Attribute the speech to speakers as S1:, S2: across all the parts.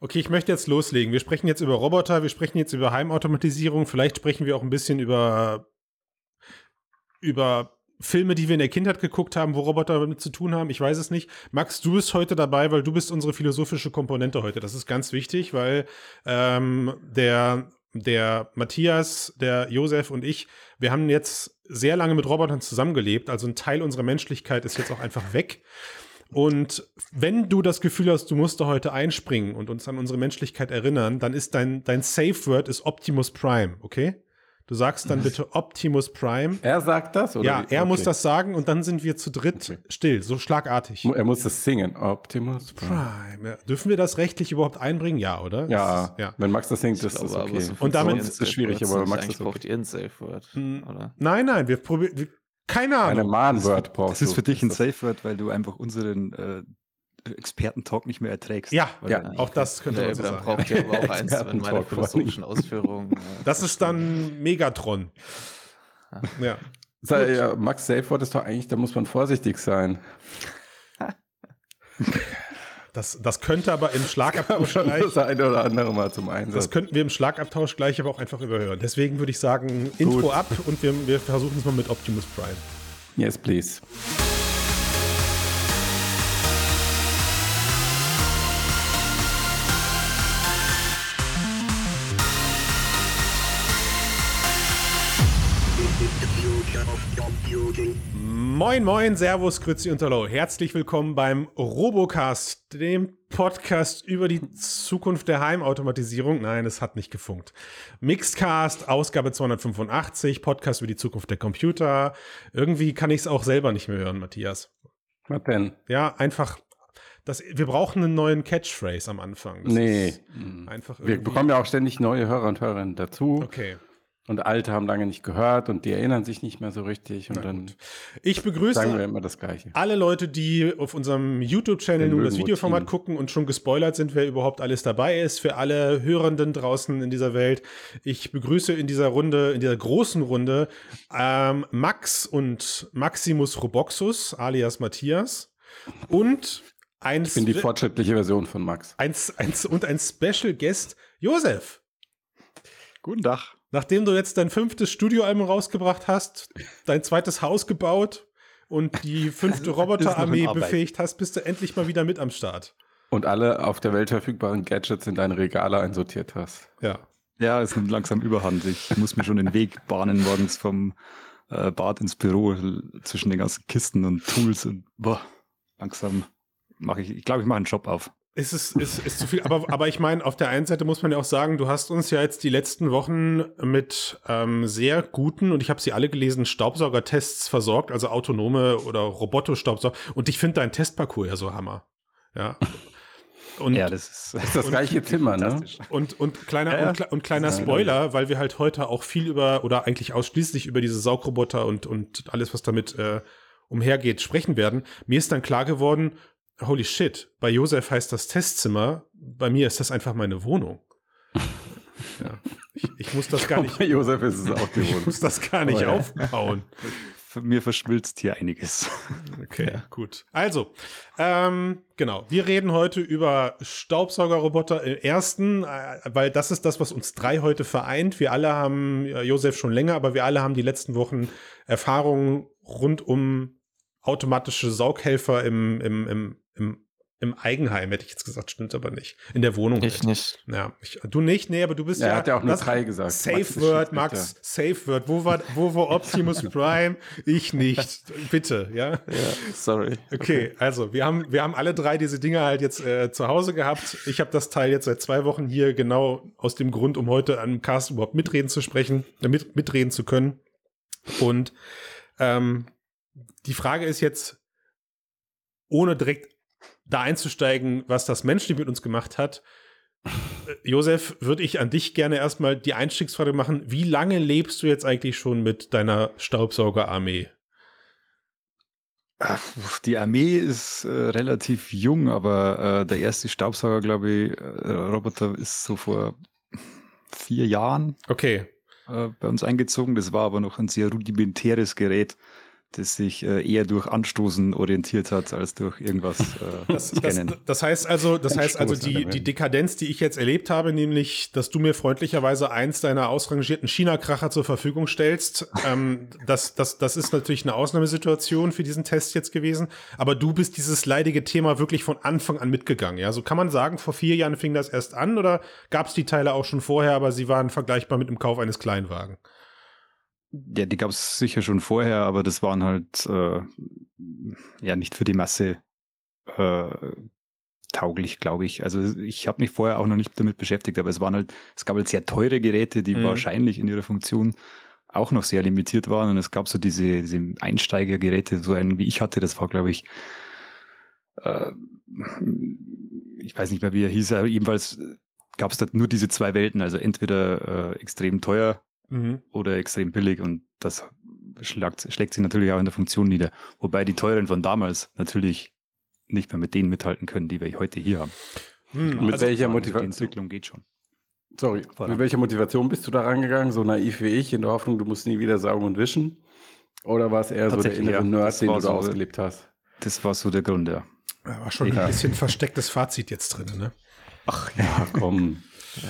S1: Okay, ich möchte jetzt loslegen. Wir sprechen jetzt über Roboter, wir sprechen jetzt über Heimautomatisierung, vielleicht sprechen wir auch ein bisschen über, über Filme, die wir in der Kindheit geguckt haben, wo Roboter damit zu tun haben. Ich weiß es nicht. Max, du bist heute dabei, weil du bist unsere philosophische Komponente heute. Das ist ganz wichtig, weil ähm, der der Matthias, der Josef und ich, wir haben jetzt sehr lange mit Robotern zusammengelebt. Also ein Teil unserer Menschlichkeit ist jetzt auch einfach weg. Und wenn du das Gefühl hast, du musst da heute einspringen und uns an unsere Menschlichkeit erinnern, dann ist dein, dein Safe Word ist Optimus Prime, okay? Du sagst dann bitte Optimus Prime.
S2: Er sagt das, oder?
S1: Ja, er okay. muss das sagen und dann sind wir zu dritt okay. still, so schlagartig.
S2: Er muss das singen. Optimus
S1: Prime. Prime. Ja. Dürfen wir das rechtlich überhaupt einbringen? Ja, oder?
S2: Ja, ist, ja. wenn Max das singt, ist das okay.
S1: So und damit ist
S2: es schwierig, aber Max
S3: das braucht ihr ein Safe Word,
S1: hm. oder? Nein, nein, wir probieren, keine Ahnung.
S2: Eine Mahnwort brauchst
S4: du. Das ist für dich ein Safe Word, weil du einfach unseren äh, Experten-Talk nicht mehr erträgst.
S1: Ja, ja auch das könnte man so
S3: sagen. braucht ihr aber auch eins, wenn meine philosophischen Ausführungen. Äh,
S1: das ist dann Megatron.
S2: ja. Ja. Max Safeword ist doch eigentlich, da muss man vorsichtig sein.
S1: Das, das könnte aber im Schlagabtausch
S2: gleich. Das eine oder andere mal zum Einsatz.
S1: Das könnten wir im Schlagabtausch gleich aber auch einfach überhören. Deswegen würde ich sagen, Intro Gut. ab und wir, wir versuchen es mal mit Optimus Prime.
S2: Yes, please.
S1: Moin, moin, Servus, Grüezi und Hallo. Herzlich willkommen beim Robocast, dem Podcast über die Zukunft der Heimautomatisierung. Nein, es hat nicht gefunkt. Mixedcast, Ausgabe 285, Podcast über die Zukunft der Computer. Irgendwie kann ich es auch selber nicht mehr hören, Matthias.
S2: Was denn?
S1: Ja, einfach das, wir brauchen einen neuen Catchphrase am Anfang.
S2: Das nee. Einfach wir bekommen ja auch ständig neue Hörer und Hörerinnen dazu.
S1: Okay.
S2: Und Alte haben lange nicht gehört und die erinnern sich nicht mehr so richtig. Und dann
S1: ich begrüße
S2: sagen wir immer das Gleiche.
S1: alle Leute, die auf unserem YouTube-Channel nur das Videoformat gucken und schon gespoilert sind, wer überhaupt alles dabei ist. Für alle Hörenden draußen in dieser Welt. Ich begrüße in dieser Runde, in dieser großen Runde, ähm, Max und Maximus Roboxus, alias Matthias. Und ein
S2: ich bin die fortschrittliche Version von Max.
S1: Eins, eins, und ein Special Guest, Josef.
S4: Guten Tag.
S1: Nachdem du jetzt dein fünftes Studioalbum rausgebracht hast, dein zweites Haus gebaut und die fünfte Roboterarmee befähigt hast, bist du endlich mal wieder mit am Start.
S2: Und alle auf der Welt verfügbaren Gadgets in deine Regale einsortiert hast.
S4: Ja. Ja, es nimmt langsam Überhand. Ich muss mir schon den Weg bahnen morgens vom äh, Bad ins Büro zwischen den ganzen Kisten und Tools und boah, langsam mache ich, ich glaube, ich mache einen Job auf.
S1: Es ist, ist, ist zu viel, aber, aber ich meine, auf der einen Seite muss man ja auch sagen, du hast uns ja jetzt die letzten Wochen mit ähm, sehr guten, und ich habe sie alle gelesen, Staubsaugertests versorgt, also autonome oder Roboto-Staubsauger. Und ich finde dein Testparcours ja so Hammer. Ja.
S2: Und, ja, das ist, das, ist das gleiche Zimmer, ne?
S1: Und, und kleiner, ja, und, und, kleiner Spoiler, weil wir halt heute auch viel über, oder eigentlich ausschließlich über diese Saugroboter und, und alles, was damit äh, umhergeht, sprechen werden. Mir ist dann klar geworden, holy shit, bei Josef heißt das Testzimmer, bei mir ist das einfach meine Wohnung. ja, ich, ich, muss das gar nicht.
S2: Bei Josef ist es auch die Wohnung.
S1: Ich muss das gar nicht oh, aufbauen.
S4: Mir verschmilzt hier einiges.
S1: Okay, ja. gut. Also, ähm, genau. Wir reden heute über Staubsaugerroboter im ersten, äh, weil das ist das, was uns drei heute vereint. Wir alle haben, äh, Josef schon länger, aber wir alle haben die letzten Wochen Erfahrungen rund um automatische Saughelfer im, im, im, im im Eigenheim, hätte ich jetzt gesagt, stimmt aber nicht. In der Wohnung.
S3: Ich
S1: halt.
S3: nicht.
S1: Ja, ich, du nicht, nee, aber du bist ja.
S2: Er hat ja auch nur drei gesagt.
S1: Safe Max Word, Max, Safe Word. Wo war, wo war Optimus Prime? Ich nicht. Bitte, ja? Ja,
S3: sorry.
S1: Okay, okay, also wir haben, wir haben alle drei diese Dinge halt jetzt äh, zu Hause gehabt. Ich habe das Teil jetzt seit zwei Wochen hier genau aus dem Grund, um heute an Cast überhaupt mitreden zu sprechen, äh, mit, mitreden zu können. Und ähm, die Frage ist jetzt, ohne direkt da einzusteigen, was das menschlich mit uns gemacht hat, äh, Josef, würde ich an dich gerne erstmal die Einstiegsfrage machen. Wie lange lebst du jetzt eigentlich schon mit deiner Staubsaugerarmee?
S4: Die Armee ist äh, relativ jung, aber äh, der erste Staubsauger, glaube ich, äh, Roboter ist so vor vier Jahren
S1: okay.
S4: Äh, bei uns eingezogen. Das war aber noch ein sehr rudimentäres Gerät das sich äh, eher durch Anstoßen orientiert hat als durch irgendwas äh,
S1: das, das, das, heißt also, das heißt also die, die Dekadenz, die ich jetzt erlebt habe, nämlich, dass du mir freundlicherweise eins deiner ausrangierten China-Kracher zur Verfügung stellst, ähm, das, das, das ist natürlich eine Ausnahmesituation für diesen Test jetzt gewesen. Aber du bist dieses leidige Thema wirklich von Anfang an mitgegangen. Ja, so kann man sagen, vor vier Jahren fing das erst an oder gab es die Teile auch schon vorher, aber sie waren vergleichbar mit dem Kauf eines Kleinwagen?
S4: Ja, die gab es sicher schon vorher, aber das waren halt äh, ja nicht für die Masse äh, tauglich, glaube ich. Also ich habe mich vorher auch noch nicht damit beschäftigt, aber es waren halt, es gab halt sehr teure Geräte, die mhm. wahrscheinlich in ihrer Funktion auch noch sehr limitiert waren. Und es gab so diese, diese Einsteigergeräte, so einen wie ich hatte, das war, glaube ich, äh, ich weiß nicht mehr, wie er hieß, aber jedenfalls gab es da nur diese zwei Welten, also entweder äh, extrem teuer mhm. oder extrem billig und das schlägt, schlägt sich natürlich auch in der Funktion nieder. Wobei die teuren von damals natürlich nicht mehr mit denen mithalten können, die wir heute hier haben.
S2: Hm, mit also welcher Motivation?
S4: Die Entwicklung geht schon.
S2: Sorry, Voran. mit welcher Motivation bist du da rangegangen? So naiv wie ich, in der Hoffnung, du musst nie wieder saugen und wischen? Oder war es eher so der innere ja, Nerd, den du so ausgelebt hast?
S4: Das war so der Grund, ja.
S1: War schon ja. ein bisschen verstecktes Fazit jetzt drin, ne?
S2: Ach ja, komm. ja.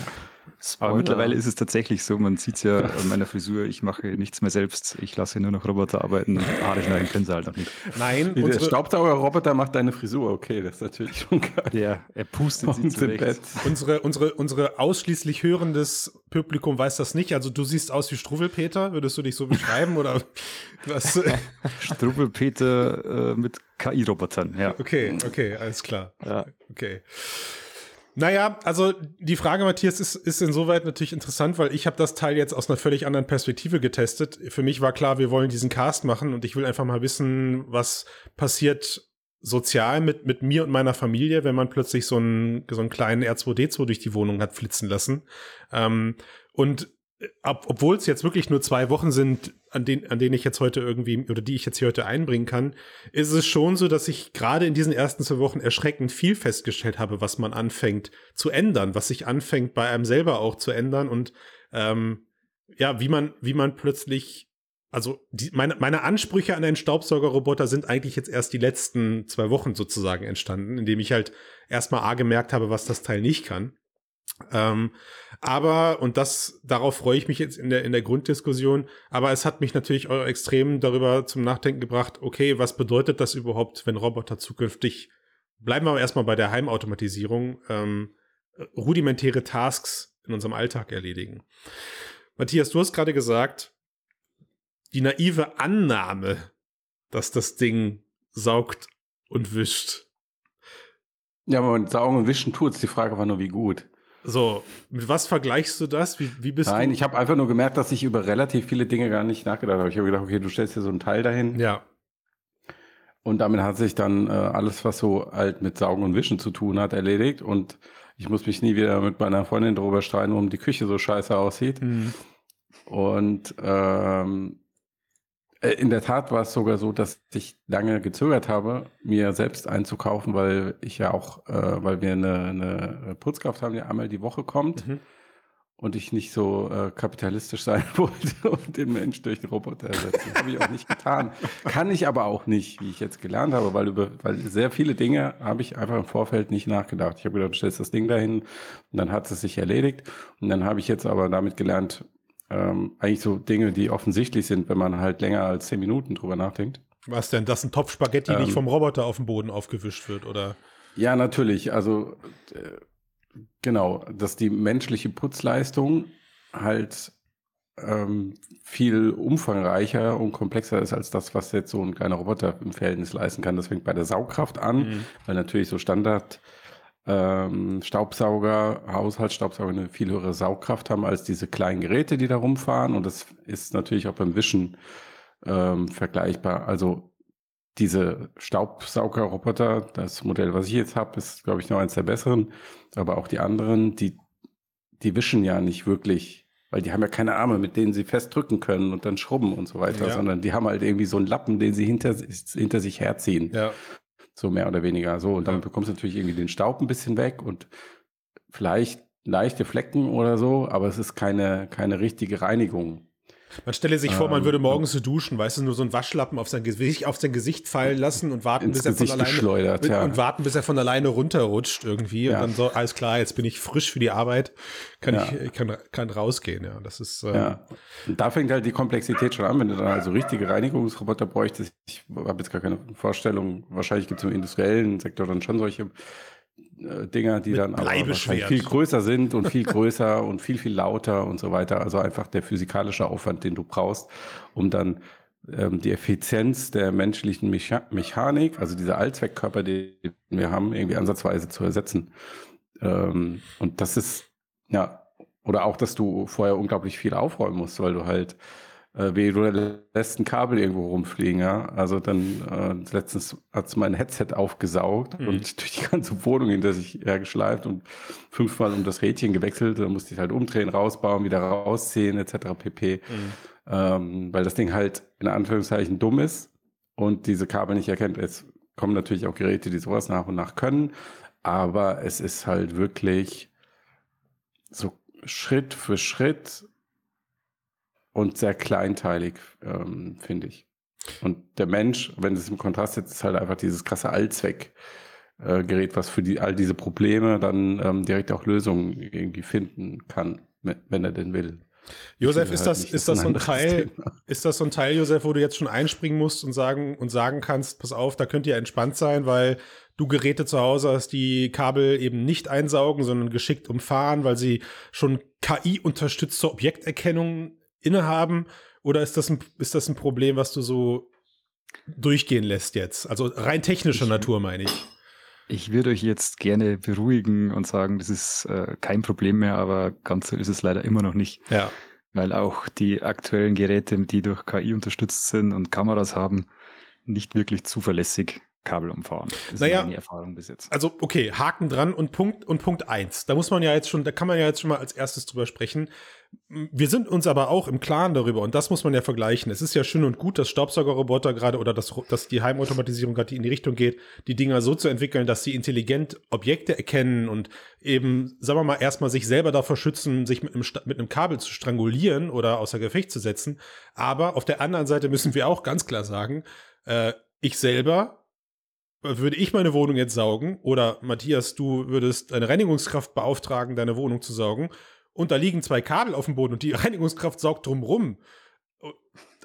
S4: Aber mittlerweile ist es tatsächlich so, man sieht es ja an meiner Frisur, ich mache nichts mehr selbst, ich lasse nur noch Roboter arbeiten und Haare schneiden können sie halt noch nicht.
S2: Nein, Wie der Staubsauger-Roboter macht deine Frisur, okay, das ist natürlich schon geil.
S4: Ja, er pustet sie zurecht.
S1: Unsere, unsere, unsere ausschließlich hörendes Publikum weiß das nicht, also du siehst aus wie Struwwelpeter, würdest du dich so beschreiben oder was?
S4: Struwwelpeter äh, mit KI-Robotern, ja.
S1: Okay, okay, alles klar. Ja. Okay. Naja, also die Frage, Matthias, ist, ist insoweit natürlich interessant, weil ich habe das Teil jetzt aus einer völlig anderen Perspektive getestet. Für mich war klar, wir wollen diesen Cast machen und ich will einfach mal wissen, was passiert sozial mit, mit mir und meiner Familie, wenn man plötzlich so einen, so einen kleinen R2D2 durch die Wohnung hat flitzen lassen. Ähm, und ob, obwohl es jetzt wirklich nur zwei Wochen sind, an, den, an denen ich jetzt heute irgendwie oder die ich jetzt hier heute einbringen kann, ist es schon so, dass ich gerade in diesen ersten zwei Wochen erschreckend viel festgestellt habe, was man anfängt zu ändern, was sich anfängt bei einem selber auch zu ändern und ähm, ja, wie man, wie man plötzlich, also die, meine, meine Ansprüche an einen Staubsaugerroboter sind eigentlich jetzt erst die letzten zwei Wochen sozusagen entstanden, indem ich halt erstmal A gemerkt habe, was das Teil nicht kann. Ähm, aber, und das, darauf freue ich mich jetzt in der, in der Grunddiskussion, aber es hat mich natürlich extrem darüber zum Nachdenken gebracht, okay, was bedeutet das überhaupt, wenn Roboter zukünftig, bleiben wir aber erstmal bei der Heimautomatisierung, ähm, rudimentäre Tasks in unserem Alltag erledigen. Matthias, du hast gerade gesagt, die naive Annahme, dass das Ding saugt und wischt.
S2: Ja, aber saugen und wischen tut's. Die Frage war nur, wie gut.
S1: So, mit was vergleichst du das? Wie, wie bist
S2: Nein,
S1: du?
S2: ich habe einfach nur gemerkt, dass ich über relativ viele Dinge gar nicht nachgedacht habe. Ich habe gedacht, okay, du stellst hier so ein Teil dahin.
S1: Ja.
S2: Und damit hat sich dann äh, alles, was so halt mit Saugen und Wischen zu tun hat, erledigt. Und ich muss mich nie wieder mit meiner Freundin darüber streiten, warum die Küche so scheiße aussieht. Mhm. Und ähm, äh, in der Tat war es sogar so, dass ich lange gezögert habe, mir selbst einzukaufen, weil ich ja auch, äh, weil wir eine, eine Putzkraft haben, die einmal die Woche kommt mhm. und ich nicht so äh, kapitalistisch sein wollte und den Mensch durch den Roboter ersetzen. Das habe ich auch nicht getan. Kann ich aber auch nicht, wie ich jetzt gelernt habe, weil über weil sehr viele Dinge habe ich einfach im Vorfeld nicht nachgedacht. Ich habe gedacht, du stellst das Ding dahin und dann hat es sich erledigt. Und dann habe ich jetzt aber damit gelernt, ähm, eigentlich so Dinge, die offensichtlich sind, wenn man halt länger als zehn Minuten drüber nachdenkt.
S1: Was denn, dass ein Topf Spaghetti ähm, nicht vom Roboter auf dem Boden aufgewischt wird, oder?
S2: Ja, natürlich. Also äh, genau, dass die menschliche Putzleistung halt ähm, viel umfangreicher und komplexer ist als das, was jetzt so ein kleiner Roboter im Verhältnis leisten kann. Das fängt bei der Saugkraft an, mhm. weil natürlich so Standard ähm, Staubsauger, Haushaltsstaubsauger eine viel höhere Saugkraft haben als diese kleinen Geräte, die da rumfahren. Und das ist natürlich auch beim Wischen ähm, vergleichbar. Also diese Staubsaugerroboter, das Modell, was ich jetzt habe, ist, glaube ich, noch eins der besseren. Aber auch die anderen, die, die wischen ja nicht wirklich, weil die haben ja keine Arme, mit denen sie festdrücken können und dann schrubben und so weiter, ja. sondern die haben halt irgendwie so einen Lappen, den sie hinter, hinter sich herziehen. Ja. So mehr oder weniger. So, und dann bekommst du natürlich irgendwie den Staub ein bisschen weg und vielleicht leichte Flecken oder so, aber es ist keine, keine richtige Reinigung.
S1: Man stelle sich vor, man
S2: Ähm,
S1: würde morgens so duschen, weißt du, nur so einen Waschlappen auf sein Gesicht, auf sein Gesicht fallen lassen und warten, bis er von alleine
S2: ja.
S1: und warten, bis er von alleine runterrutscht irgendwie
S2: Ja.
S1: und dann so, alles klar, jetzt bin ich frisch für die Arbeit, kann
S2: Ja.
S1: ich, kann, kann rausgehen, ja. Das ist äh,
S2: Ja. Da fängt halt die Komplexität schon an, wenn du dann also richtige Reinigungsroboter bräuchtest. Ich habe jetzt gar keine Vorstellung. Wahrscheinlich gibt es im industriellen Sektor dann schon solche Dinger, die dann aber viel größer sind und viel größer und viel, viel lauter und so weiter. Also einfach der physikalische Aufwand, den du brauchst, um dann ähm, die Effizienz der menschlichen Mecha Mechanik, also diese Allzweckkörper, die wir haben, irgendwie ansatzweise zu ersetzen. Ähm, und das ist, ja, oder auch, dass du vorher unglaublich viel aufräumen musst, weil du halt, äh, wie du lässt ein Kabel irgendwo rumfliegen, ja. Also dann, äh, letztens hat's mein Headset aufgesaugt
S1: Mhm.
S2: und durch die ganze Wohnung hinter sich hergeschleift und fünfmal um das Rädchen gewechselt. Da musste ich halt umdrehen, rausbauen, wieder rausziehen, etc. pp.
S1: Mhm.
S2: Ähm, weil das Ding halt in Anführungszeichen dumm ist und diese Kabel nicht erkennt. Es kommen natürlich auch Geräte, die sowas nach und nach können, aber es ist halt wirklich so Schritt für Schritt und sehr kleinteilig, ähm, finde ich. Und der Mensch, wenn es im Kontrast setzt, ist halt einfach dieses krasse Allzweckgerät, was für die, all diese Probleme dann ähm, direkt auch Lösungen irgendwie finden kann, wenn er denn will.
S1: Josef, ist
S2: finde
S1: das,
S2: halt nicht,
S1: ist
S2: das
S1: so
S2: ein
S1: Teil,
S2: Thema.
S1: ist das so ein Teil, Josef, wo du jetzt schon einspringen musst und sagen und sagen kannst, pass auf, da könnt ihr entspannt sein, weil du Geräte zu Hause hast, die Kabel eben nicht einsaugen, sondern geschickt umfahren, weil sie schon KI-unterstützte Objekterkennung innehaben? Oder ist das ein, ist das ein Problem, was du so durchgehen lässt jetzt? Also rein technischer
S4: Ich-
S1: Natur, meine ich.
S4: Ich würde euch jetzt gerne beruhigen und sagen, das ist äh, kein Problem mehr, aber ganz so ist es leider immer noch nicht,
S1: Ja.
S4: weil auch die aktuellen Geräte, die durch KI unterstützt sind und Kameras haben, nicht wirklich zuverlässig Kabel umfahren. Das
S1: Naja,
S4: ist meine Erfahrung bis jetzt.
S1: Also, okay, Haken dran und Punkt und Punkt eins. Da muss man ja jetzt schon, da kann man ja jetzt schon mal als erstes drüber sprechen. Wir sind uns aber auch im Klaren darüber, und das muss man ja vergleichen. Es ist ja schön und gut, dass Staubsaugerroboter gerade oder dass, dass die Heimautomatisierung gerade in die Richtung geht, die Dinger so zu entwickeln, dass sie intelligent Objekte erkennen und eben, sagen wir mal, erstmal sich selber davor schützen, sich mit einem, mit einem Kabel zu strangulieren oder außer Gefecht zu setzen. Aber auf der anderen Seite müssen wir auch ganz klar sagen, äh, ich selber würde ich meine Wohnung jetzt saugen oder Matthias, du würdest eine Reinigungskraft beauftragen, deine Wohnung zu saugen und da liegen zwei Kabel auf dem Boden und die Reinigungskraft saugt drumrum.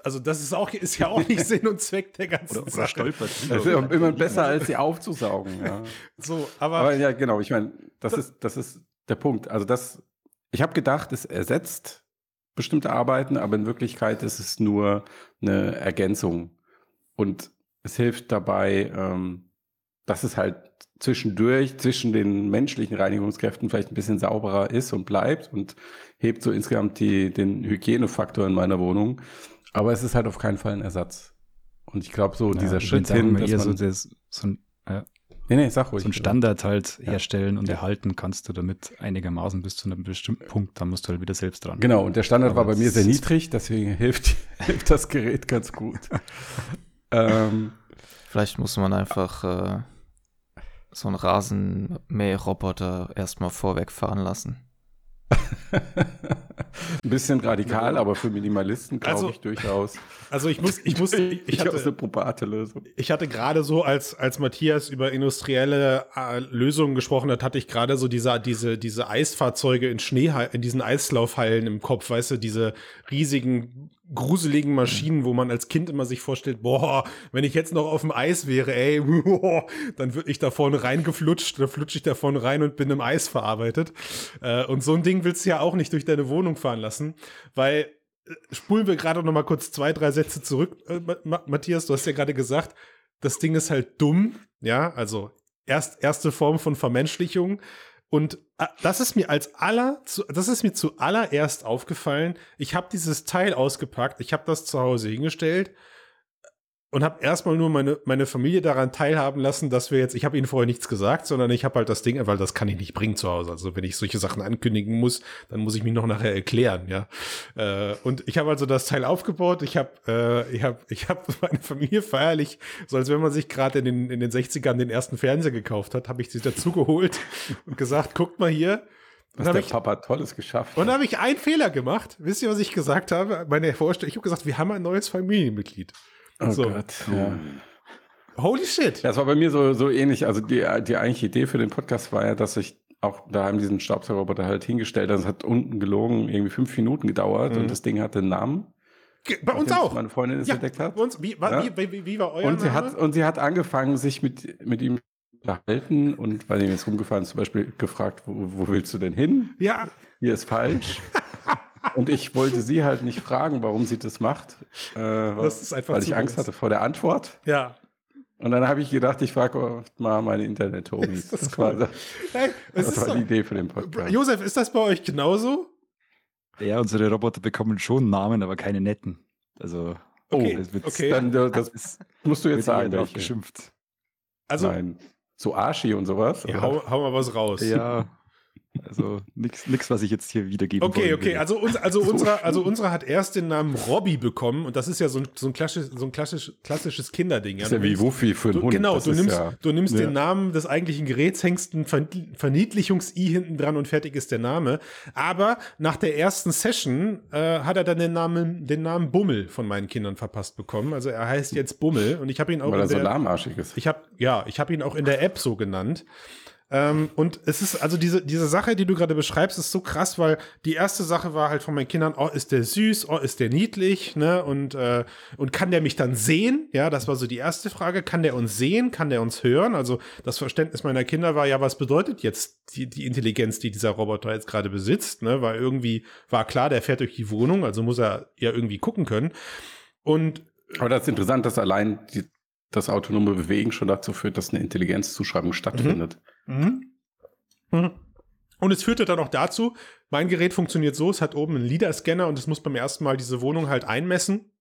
S1: Also das ist auch ist ja auch nicht Sinn und Zweck der ganzen
S4: Oder, oder
S1: Sache.
S4: stolpert.
S2: Das ist immer besser, als sie aufzusaugen. Ja.
S1: So, aber,
S2: Aber ja, genau, ich meine, das ist, das ist der Punkt. Also das, ich habe gedacht, es ersetzt bestimmte Arbeiten, aber in Wirklichkeit ist es nur eine Ergänzung. Und es hilft dabei, ähm, dass es halt zwischendurch, zwischen den menschlichen Reinigungskräften vielleicht ein bisschen sauberer ist und bleibt und hebt so insgesamt die, den Hygienefaktor in meiner Wohnung. Aber es ist halt auf keinen Fall ein Ersatz. Und ich glaube, so
S4: Ja,
S2: dieser Schritt hin, dass
S4: so,
S2: man,
S4: das, so ein, ja,
S2: nee, nee, sag ruhig.
S4: so ein Standard halt
S2: Ja.
S4: herstellen und
S2: Ja.
S4: erhalten kannst du damit einigermaßen bis zu einem bestimmten Punkt, dann musst du halt wieder selbst dran.
S2: Genau, und der Standard
S4: Aber
S2: war bei mir sehr niedrig, deswegen hilft, hilft das Gerät ganz gut. ähm,
S3: Vielleicht muss man einfach äh, so einen Rasenmäherroboter erstmal vorweg fahren lassen.
S2: ein bisschen radikal, aber für Minimalisten glaube
S1: Also-
S2: ich durchaus.
S1: also ich muss, ich muss, ich,
S2: durchaus eine
S1: hatte,
S2: probate Lösung.
S1: ich hatte gerade so, als, als Matthias über industrielle äh, Lösungen gesprochen hat, hatte ich gerade so diese, diese, diese Eisfahrzeuge in Schnee, in diesen Eislaufhallen im Kopf, weißt du, diese riesigen, gruseligen Maschinen, wo man als Kind immer sich vorstellt, boah, wenn ich jetzt noch auf dem Eis wäre, ey, boah, dann würde ich da vorne reingeflutscht, dann flutsche ich da vorne rein und bin im Eis verarbeitet. Äh, und so ein Ding willst du ja auch nicht durch deine Wohnung fahren lassen, weil äh, spulen wir gerade noch mal kurz zwei, drei Sätze zurück. Äh, Ma Matthias, du hast ja gerade gesagt, das Ding ist halt dumm, ja, also erst, erste Form von Vermenschlichung. Und äh, das ist mir als aller, das ist mir zuallererst aufgefallen. Ich habe dieses Teil ausgepackt, ich habe das zu Hause hingestellt und habe erstmal nur meine, meine Familie daran teilhaben lassen, dass wir jetzt, ich habe ihnen vorher nichts gesagt, sondern ich habe halt das Ding, weil das kann ich nicht bringen zu Hause. Also wenn ich solche Sachen ankündigen muss, dann muss ich mich noch nachher erklären, ja. Äh, und ich habe also das Teil aufgebaut. Ich habe, äh, ich habe, ich habe meine Familie feierlich, so als wenn man sich gerade in den in den 60ern den ersten Fernseher gekauft hat, habe ich sie dazu geholt und gesagt, guckt mal hier.
S2: Was
S1: hab
S2: der
S1: ich-
S2: Papa Tolles geschafft
S1: Und da habe ich einen Fehler gemacht. Wisst ihr, was ich gesagt habe? Meine Vorstellung, ich habe gesagt, wir haben ein neues Familienmitglied.
S2: Oh
S1: so.
S2: Gott. Ja.
S1: Holy shit.
S2: Ja, es war bei mir so, so ähnlich. Also die, die eigentliche Idee für den Podcast war ja, dass ich auch daheim diesen Staubsaugerroboter halt hingestellt habe. Es hat unten gelogen irgendwie fünf Minuten gedauert
S1: Mhm.
S2: und das Ding hatte einen Namen.
S1: Bei uns auch.
S2: Meine Freundin es
S1: Ja,
S2: entdeckt hat.
S1: bei uns, wie,
S2: Ja.
S1: wie, wie, wie war euer
S2: Und sie,
S1: Name?
S2: hat, und sie hat angefangen, sich mit, mit ihm zu unterhalten und weil ihm jetzt rumgefahren zum Beispiel gefragt, wo, wo willst du denn hin?
S1: ja,
S2: Hier ist falsch. und ich wollte sie halt nicht fragen, warum sie das macht. Äh,
S1: Das ist einfach
S2: weil ich Angst hatte vor der Antwort.
S1: ja.
S2: Und dann habe ich gedacht, ich frage mal meine Internet-Homies.
S1: Das ist
S2: Das, war,
S1: cool. Hey, es
S2: das
S1: ist
S2: war
S1: doch,
S2: die Idee für den Podcast.
S1: Josef, ist das bei euch genauso?
S4: Ja, unsere Roboter bekommen schon Namen, aber keine netten. Also,
S1: Okay,
S4: es wird,
S1: okay.
S2: Dann, das musst du jetzt sagen.
S4: drauf geschimpft.
S1: Also,
S2: Nein. So Archi und sowas.
S1: ja, hau, hau mal was raus.
S4: Ja, also nichts, was ich jetzt hier wiedergeben
S1: Okay, okay,
S4: würde.
S1: also, uns, also,
S2: So
S1: unsere, also unsere hat erst den Namen Robby bekommen und das ist ja so ein, so ein, klassisch, so ein klassisch, klassisches Kinderding.
S2: ist
S1: Du
S2: ja wie Wuffi für einen
S1: Du,
S2: Hund.
S1: genau,
S2: Das
S1: du
S2: ist
S1: nimmst,
S2: ja,
S1: du nimmst
S2: Ja.
S1: den Namen des eigentlichen Geräts, hängst ein Ver Verniedlichungs-I hinten dran und fertig ist der Name. Aber nach der ersten Session äh, hat er dann den Namen, den Namen Bummel von meinen Kindern verpasst bekommen. Also er heißt jetzt Bummel und ich habe ihn auch
S2: weil er so lahmarschig ist.
S1: ich habe ja, ich habe ihn auch in der App so genannt. Ähm, und es ist also diese, diese Sache, die du gerade beschreibst, ist so krass, weil die erste Sache war halt von meinen Kindern, oh, ist der süß, oh, ist der niedlich, ne? Und, äh, und kann der mich dann sehen? Ja, das war so die erste Frage. Kann der uns sehen? Kann der uns hören? Also das Verständnis meiner Kinder war ja, was bedeutet jetzt die, die Intelligenz, die dieser Roboter jetzt gerade besitzt, ne? Weil irgendwie war klar, der fährt durch die Wohnung, also muss er ja irgendwie gucken können. Und
S2: Aber das ist interessant, dass allein die, das autonome Bewegen schon dazu führt, dass eine Intelligenzzuschreibung stattfindet.
S1: Mhm. Mhm. Und es führte dann auch dazu, mein Gerät funktioniert so, es hat oben einen LIDAR-Scanner und es muss beim ersten Mal diese Wohnung halt einmessen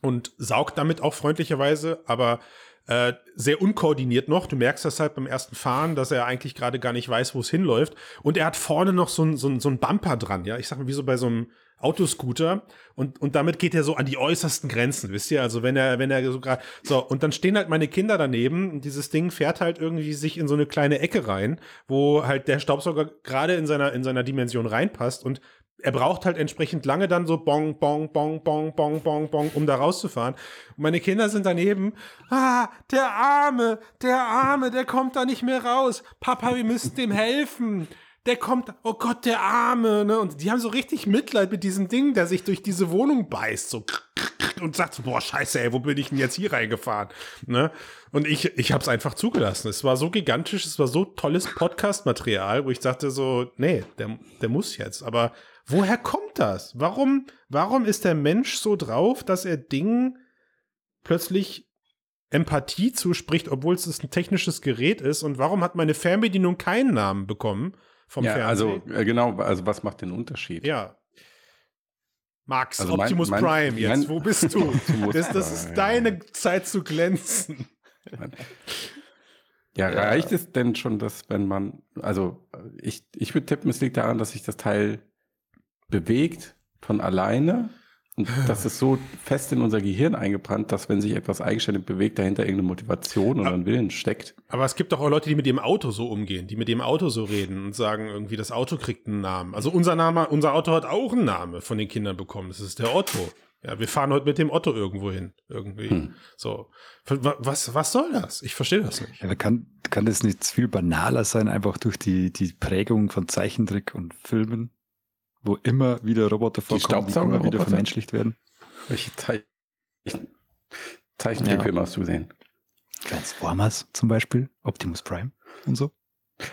S1: und saugt damit auch freundlicherweise, aber äh, sehr unkoordiniert noch. Du merkst das halt beim ersten Fahren, dass er eigentlich gerade gar nicht weiß, wo es hinläuft. Und er hat vorne noch so ein, so ein, so ein Bumper dran, ja. Ich sag mal, wie so bei so einem Autoscooter. Und, und damit geht er so an die äußersten Grenzen, wisst ihr? Also wenn er, wenn er so gerade, so, und dann stehen halt meine Kinder daneben und dieses Ding fährt halt irgendwie sich in so eine kleine Ecke rein, wo halt der Staubsauger gerade in seiner, in seiner Dimension reinpasst und er braucht halt entsprechend lange dann so bong, bong, bong, bong, bong, bong, bong, um da rauszufahren. Und meine Kinder sind daneben. Ah, der Arme, der Arme, der kommt da nicht mehr raus. Papa, wir müssen dem helfen. Der kommt, oh Gott, der Arme, ne? Und die haben so richtig Mitleid mit diesem Ding, der sich durch diese Wohnung beißt, so und sagt so, boah, scheiße, ey, wo bin ich denn jetzt hier reingefahren? Ne? Und ich, ich habe es einfach zugelassen. Es war so gigantisch, es war so tolles Podcast-Material, wo ich dachte so, nee, der, der muss jetzt. Aber woher kommt das? Warum, warum ist der Mensch so drauf, dass er Dingen plötzlich Empathie zuspricht, obwohl es ein technisches Gerät ist? Und warum hat meine Fernbedienung keinen Namen bekommen vom
S2: Ja,
S1: Fernsehen?
S2: also äh, genau, also was macht den Unterschied?
S1: Ja. Max,
S2: Also
S1: Optimus
S2: mein-
S1: Prime jetzt,
S2: mein-
S1: wo bist du? Das, das ist deine Zeit zu glänzen.
S2: Ja, reicht es denn schon, dass wenn man, also ich, ich würde tippen, es liegt daran, dass sich das Teil bewegt von alleine und das ist so fest in unser Gehirn eingebrannt, dass wenn sich etwas eigenständig bewegt, dahinter irgendeine Motivation oder ein Willen steckt.
S1: Aber es gibt doch auch Leute, die mit dem Auto so umgehen, die mit dem Auto so reden und sagen irgendwie, das Auto kriegt einen Namen. Also unser Name, unser Auto hat auch einen Namen von den Kindern bekommen. Das ist der Otto. Ja, wir fahren heute mit dem Otto irgendwo hin. Irgendwie.
S2: Hm.
S1: So. Wa- Was, was soll das? Ich verstehe das nicht.
S4: Ja, aber kann, kann das nicht viel banaler sein, einfach durch die, die Prägung von Zeichentrick und Filmen, wo immer wieder Roboter vorkommen, die, immer
S2: Staubsaugerroboter?
S4: wieder vermenschlicht werden?
S2: Welche Ze Zeichentrickfilme hast du gesehen?
S4: Transformers zum Beispiel, Optimus Prime und so.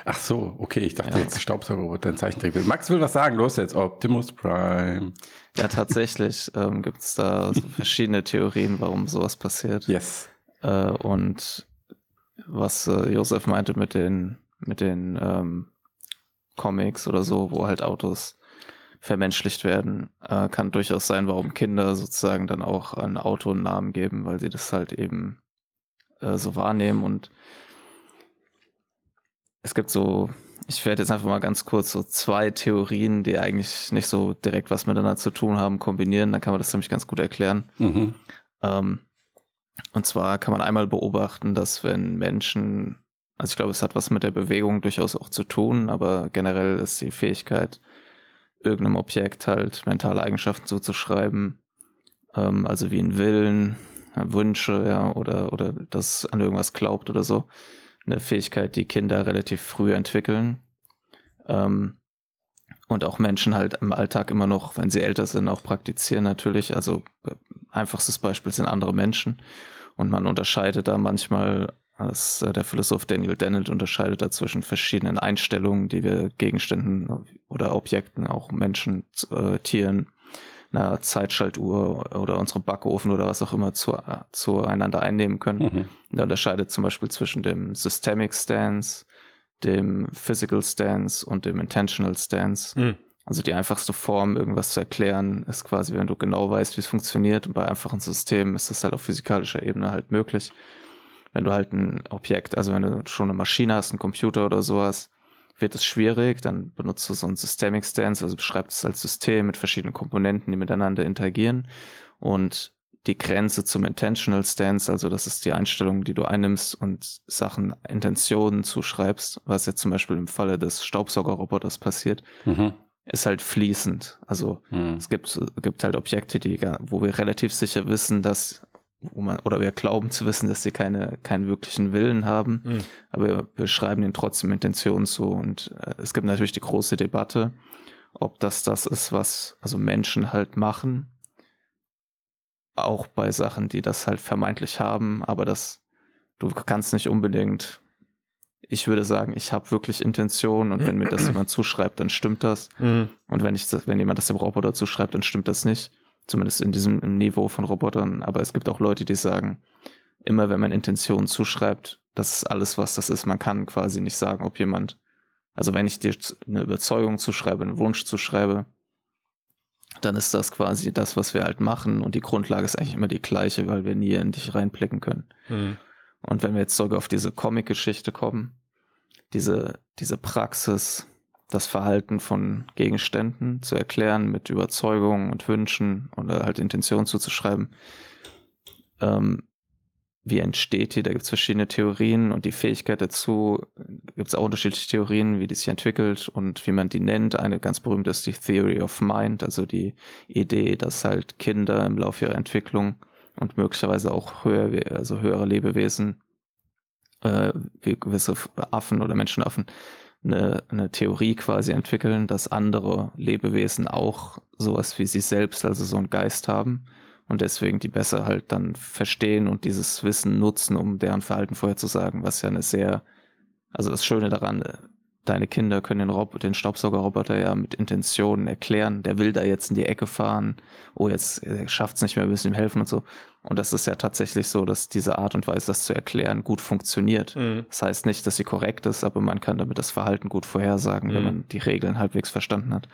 S2: Ach so, okay, ich dachte
S3: Ja.
S2: jetzt Staubsaugerroboter, ein Zeichentrickfilm. Max will was sagen, los jetzt, Optimus Prime.
S3: Ja, tatsächlich ähm, gibt es da so verschiedene Theorien, warum sowas passiert.
S2: Yes.
S3: Äh, und was äh, Josef meinte mit den, mit den ähm, Comics oder so, wo halt Autos vermenschlicht werden, äh, kann durchaus sein, warum Kinder sozusagen dann auch ein Auto einen Namen geben, weil sie das halt eben äh, so wahrnehmen und es gibt so, ich werde jetzt einfach mal ganz kurz so zwei Theorien, die eigentlich nicht so direkt was miteinander zu tun haben, kombinieren, dann kann man das nämlich ganz gut erklären.
S2: Mhm.
S3: Ähm, und zwar kann man einmal beobachten, dass wenn Menschen Also ich glaube, es hat was mit der Bewegung durchaus auch zu tun, aber generell ist die Fähigkeit, irgendeinem Objekt halt mentale Eigenschaften zuzuschreiben, ähm, also wie ein Willen, Wünsche, ja, oder, oder das an irgendwas glaubt oder so, eine Fähigkeit, die Kinder relativ früh entwickeln. Ähm, und auch Menschen halt im Alltag immer noch, wenn sie älter sind, auch praktizieren natürlich. Also äh, einfachstes Beispiel sind andere Menschen. Und man unterscheidet da manchmal, als äh, der Philosoph Daniel Dennett unterscheidet da zwischen verschiedenen Einstellungen, die wir Gegenständen oder Objekten, auch Menschen, äh, Tieren, einer Zeitschaltuhr oder unserem Backofen oder was auch immer zu, äh, zueinander einnehmen können. Mhm. Er unterscheidet zum Beispiel zwischen dem Systemic Stance, dem Physical Stance und dem Intentional Stance. Mhm. Also die einfachste Form, irgendwas zu erklären, ist quasi, wenn du genau weißt, wie es funktioniert. Und bei einfachen Systemen ist das halt auf physikalischer Ebene halt möglich. Wenn du halt ein Objekt, also wenn du schon eine Maschine hast, einen Computer oder sowas, wird es schwierig, dann benutzt du so ein Systemic Stance, also beschreibst es als System mit verschiedenen Komponenten, die miteinander interagieren. Und die Grenze zum Intentional Stance, also das ist die Einstellung, die du einnimmst und Sachen, Intentionen zuschreibst, was jetzt zum Beispiel im Falle des Staubsaugerroboters passiert, mhm. ist halt fließend. Also mhm. es gibt, gibt halt Objekte, die, wo wir relativ sicher wissen, dass wo man, oder wir glauben zu wissen, dass sie keine, keinen wirklichen Willen haben, mhm. aber wir schreiben ihnen trotzdem Intentionen zu. Und äh, es gibt natürlich die große Debatte, ob das das ist, was also Menschen halt machen, auch bei Sachen, die das halt vermeintlich haben, aber das, du kannst nicht unbedingt, ich würde sagen, ich habe wirklich Intention und wenn mir das jemand zuschreibt, dann stimmt das. Mhm. Und wenn ich wenn jemand das dem Roboter zuschreibt, dann stimmt das nicht. Zumindest in diesem Niveau von Robotern. Aber es gibt auch Leute, die sagen, immer wenn man Intentionen zuschreibt, das ist alles, was das ist. Man kann quasi nicht sagen, ob jemand, also wenn ich dir eine Überzeugung zuschreibe, einen Wunsch zuschreibe, dann ist das quasi das, was wir halt machen. Und die Grundlage ist eigentlich immer die gleiche, weil wir nie in dich reinblicken können. Mhm. Und wenn wir jetzt sogar auf diese Comic-Geschichte kommen, diese, diese Praxis, das Verhalten von Gegenständen zu erklären mit Überzeugungen und Wünschen oder halt Intentionen zuzuschreiben. Ähm, wie entsteht die? Da gibt es verschiedene Theorien und die Fähigkeit dazu gibt es auch unterschiedliche Theorien, wie die sich entwickelt und wie man die nennt. Eine ganz berühmte ist die Theory of Mind, also die Idee, dass halt Kinder im Laufe ihrer Entwicklung und möglicherweise auch höher, also höhere Lebewesen, äh, wie gewisse Affen oder Menschenaffen, eine, eine Theorie quasi entwickeln, dass andere Lebewesen auch sowas wie sie selbst, also so einen Geist haben und deswegen die besser halt dann verstehen und dieses Wissen nutzen, um deren Verhalten vorherzusagen, was ja eine sehr, also das Schöne daran, deine Kinder können den, Rob den Staubsaugerroboter ja mit Intentionen erklären, der will da jetzt in die Ecke fahren, oh, jetzt schafft es nicht mehr, wir müssen ihm helfen und so. Und das ist ja tatsächlich so, dass diese Art und Weise, das zu erklären, gut funktioniert. Mhm. Das heißt nicht, dass sie korrekt ist, aber man kann damit das Verhalten gut vorhersagen, mhm. wenn man die Regeln halbwegs verstanden hat.